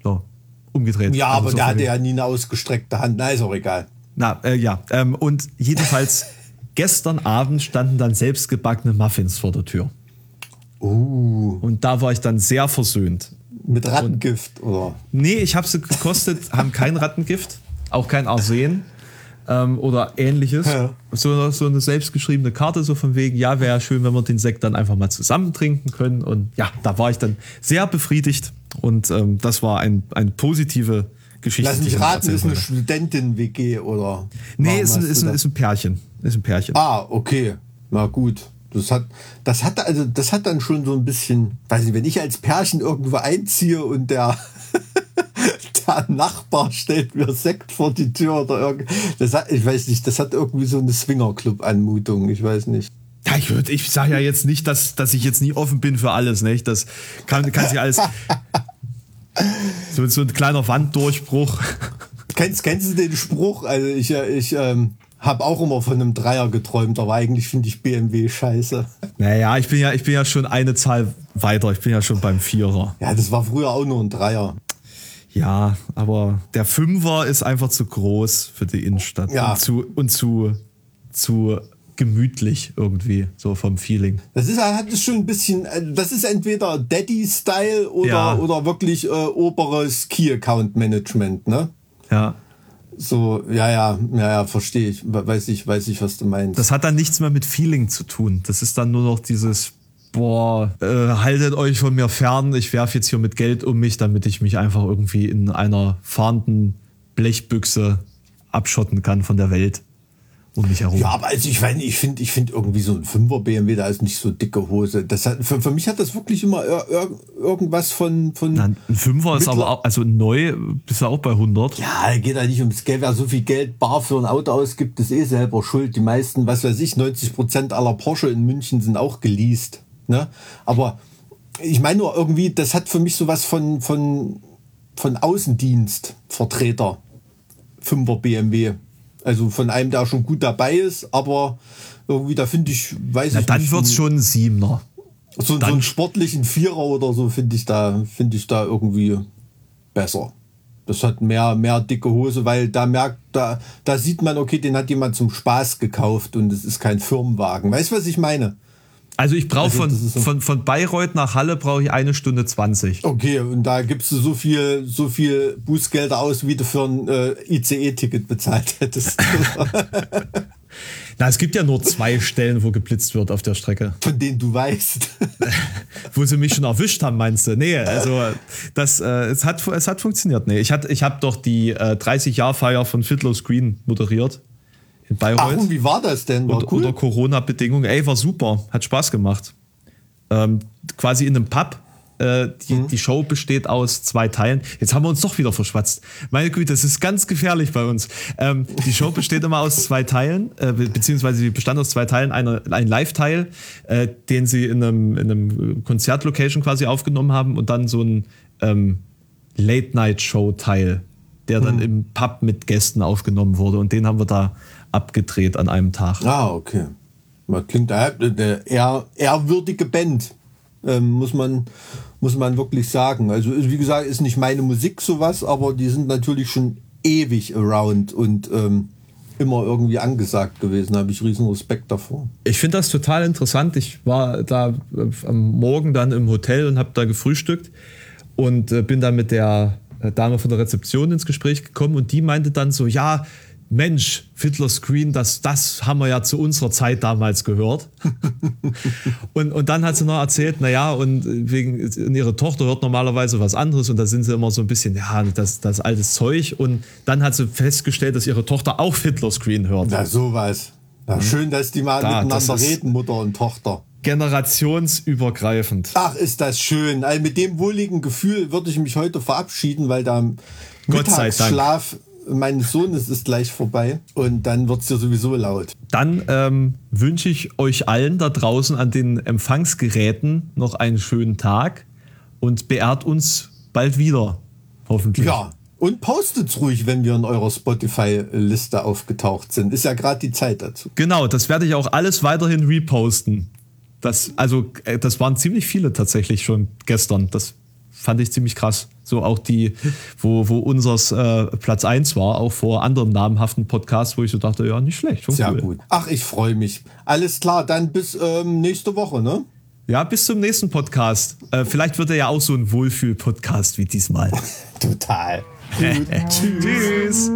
So, umgedreht. Ja, Also aber so der hatte ja nie eine ausgestreckte Hand. Na, ist auch egal. Na, äh, ja. Ähm, und jedenfalls, gestern Abend standen dann selbstgebackene Muffins vor der Tür. Uh, Und da war ich dann sehr versöhnt. mit Rattengift, oder? Nee, ich habe sie gekostet, haben kein Rattengift, auch kein Arsen ähm, oder ähnliches. Ja. So, so eine selbstgeschriebene Karte, so von wegen, ja, wäre schön, wenn wir den Sekt dann einfach mal zusammen trinken können. Und ja, da war ich dann sehr befriedigt. Und ähm, das war ein, eine positive Geschichte. Lass mich raten, ist eine. Studentin-WG, oder? Nee, ist ein, ist, ein, ist ein Pärchen. Ist ein Pärchen. Ah, okay. Na gut. Das hat, das hat, also, das hat dann schon so ein bisschen, weiß nicht, wenn ich als Pärchen irgendwo einziehe und der, der Nachbar stellt mir Sekt vor die Tür oder irgend, das hat, ich weiß nicht, das hat irgendwie so eine Swingerclub-Anmutung, ich weiß nicht. Ja, ich, würd- ich sage ja jetzt nicht, dass, dass ich jetzt nie offen bin für alles. Nicht? Das kann, kann sich alles. So, so ein kleiner Wanddurchbruch. Kennst, kennst du den Spruch? Also ich, äh, ich ähm, habe auch immer von einem Dreier geträumt, aber eigentlich finde ich BMW scheiße. Naja, ich bin ja, ich bin ja schon eine Zahl weiter. Ich bin ja schon beim Vierer. Ja, das war früher auch nur ein Dreier. Ja, aber der Fünfer ist einfach zu groß für die Innenstadt. Ja. Und zu, und zu, zu gemütlich irgendwie, so vom Feeling. Das ist hat es schon ein bisschen, äh, das ist entweder Daddy-Style oder, Ja. oder wirklich äh, oberes Key-Account-Management, ne? Ja. So, ja, ja, ja, ja, verstehe ich. We- Weiß ich, weiß ich, was du meinst. Das hat dann nichts mehr mit Feeling zu tun. Das ist dann nur noch dieses, boah, äh, haltet euch von mir fern, ich werfe jetzt hier mit Geld um mich, damit ich mich einfach irgendwie in einer fahrenden Blechbüchse abschotten kann von der Welt um mich herum. ja, aber also ich meine, ich finde, ich finde irgendwie so ein 5er BMW, da ist nicht so dicke Hose. Das hat, für, für mich hat das wirklich immer ir ir irgendwas von, von Na, ein Fünfer ist Mittler- aber auch, also neu bist du auch bei 100. Ja, geht ja nicht ums Geld. Wer so viel Geld bar für ein Auto ausgibt, ist eh selber schuld. Die meisten, was weiß ich, 90 Prozent aller Porsche in München sind auch geleast. Ne? Aber ich meine nur irgendwie, das hat für mich sowas von, von, von Außendienstvertreter. Fünfer BMW. Also von einem, der schon gut dabei ist, aber irgendwie, da finde ich, weiß Na, ich dann nicht. wird's so- schon ein Siebener. so, so Dann- einen sportlichen Vierer oder so finde ich da finde ich da irgendwie besser. Das hat mehr mehr dicke Hose, weil da merkt da da sieht man okay, den hat jemand zum Spaß gekauft und es ist kein Firmenwagen. Weißt du, was ich meine? Also ich brauche Also von, so- von, von Bayreuth nach Halle brauche ich eine Stunde 20. Okay, und da gibst du so viel so viel Bußgelder aus, wie du für ein äh, ICE-Ticket bezahlt hättest. Na, es gibt ja nur zwei Stellen, wo geblitzt wird auf der Strecke. von denen du weißt. Wo sie mich schon erwischt haben, meinst du? Nee, also das, äh, es, hat, es hat funktioniert. Nee, ich, hat, ich habe doch die äh, 30-Jahr-Feier von Fiddler Screen moderiert in Ach, Bayreuth. und wie war das denn? War unter, cool. unter Corona-Bedingungen. Ey, war super, hat Spaß gemacht. Ähm, quasi in einem Pub. Äh, die, Mhm. die Show besteht aus zwei Teilen. Jetzt haben wir uns doch wieder verschwatzt. Meine Güte, das ist ganz gefährlich bei uns. Ähm, die Show besteht immer aus zwei Teilen, äh, be- beziehungsweise sie bestand aus zwei Teilen. Eine, ein Live-Teil, äh, den sie in einem, in einem Konzertlocation quasi aufgenommen haben und dann so ein ähm, Late-Night-Show-Teil, der Mhm. dann im Pub mit Gästen aufgenommen wurde. Und den haben wir da abgedreht an einem Tag. Ah, okay. Man klingt eine ehr, ehrwürdige Band, ähm, muss man muss man wirklich sagen. Also wie gesagt, ist nicht meine Musik sowas, aber die sind natürlich schon ewig around und ähm, immer irgendwie angesagt gewesen. Da habe ich riesen Respekt davor. Ich finde das total interessant. Ich war da äh, am Morgen dann im Hotel und habe da gefrühstückt und äh, bin dann mit der äh, Dame von der Rezeption ins Gespräch gekommen und die meinte dann so, ja, Mensch, Fiddler Screen, das, das haben wir ja zu unserer Zeit damals gehört. und, und dann hat sie noch erzählt, naja, und wegen und ihre Tochter hört normalerweise was anderes und da sind sie immer so ein bisschen, ja, das, das altes Zeug. Und dann hat sie festgestellt, dass ihre Tochter auch Fiddler Screen hört. Na, sowas. Na, schön, dass die mal Da, miteinander reden, Mutter und Tochter. Generationsübergreifend. Ach, ist das schön. Also mit dem wohligen Gefühl würde ich mich heute verabschieden, weil der Gott sei Dank. Mittagsschlaf meines Sohnes ist gleich vorbei und dann wird's ja sowieso laut. Dann ähm, wünsche ich euch allen da draußen an den Empfangsgeräten noch einen schönen Tag und beehrt uns bald wieder. Hoffentlich. Ja. Und postet's ruhig, wenn wir in eurer Spotify-Liste aufgetaucht sind. Ist ja gerade die Zeit dazu. Genau, das werde ich auch alles weiterhin reposten. Das, also, äh, das waren ziemlich viele tatsächlich schon gestern. Das fand ich ziemlich krass. So auch die, wo, wo unseres äh, Platz 1 war, auch vor anderen namhaften Podcasts, wo ich so dachte, ja, nicht schlecht. Sehr cool. gut. Ach, ich freue mich. Alles klar, dann bis ähm, nächste Woche, ne? Ja, bis zum nächsten Podcast. Äh, vielleicht wird er ja auch so ein Wohlfühl-Podcast wie diesmal. Total. Tschüss.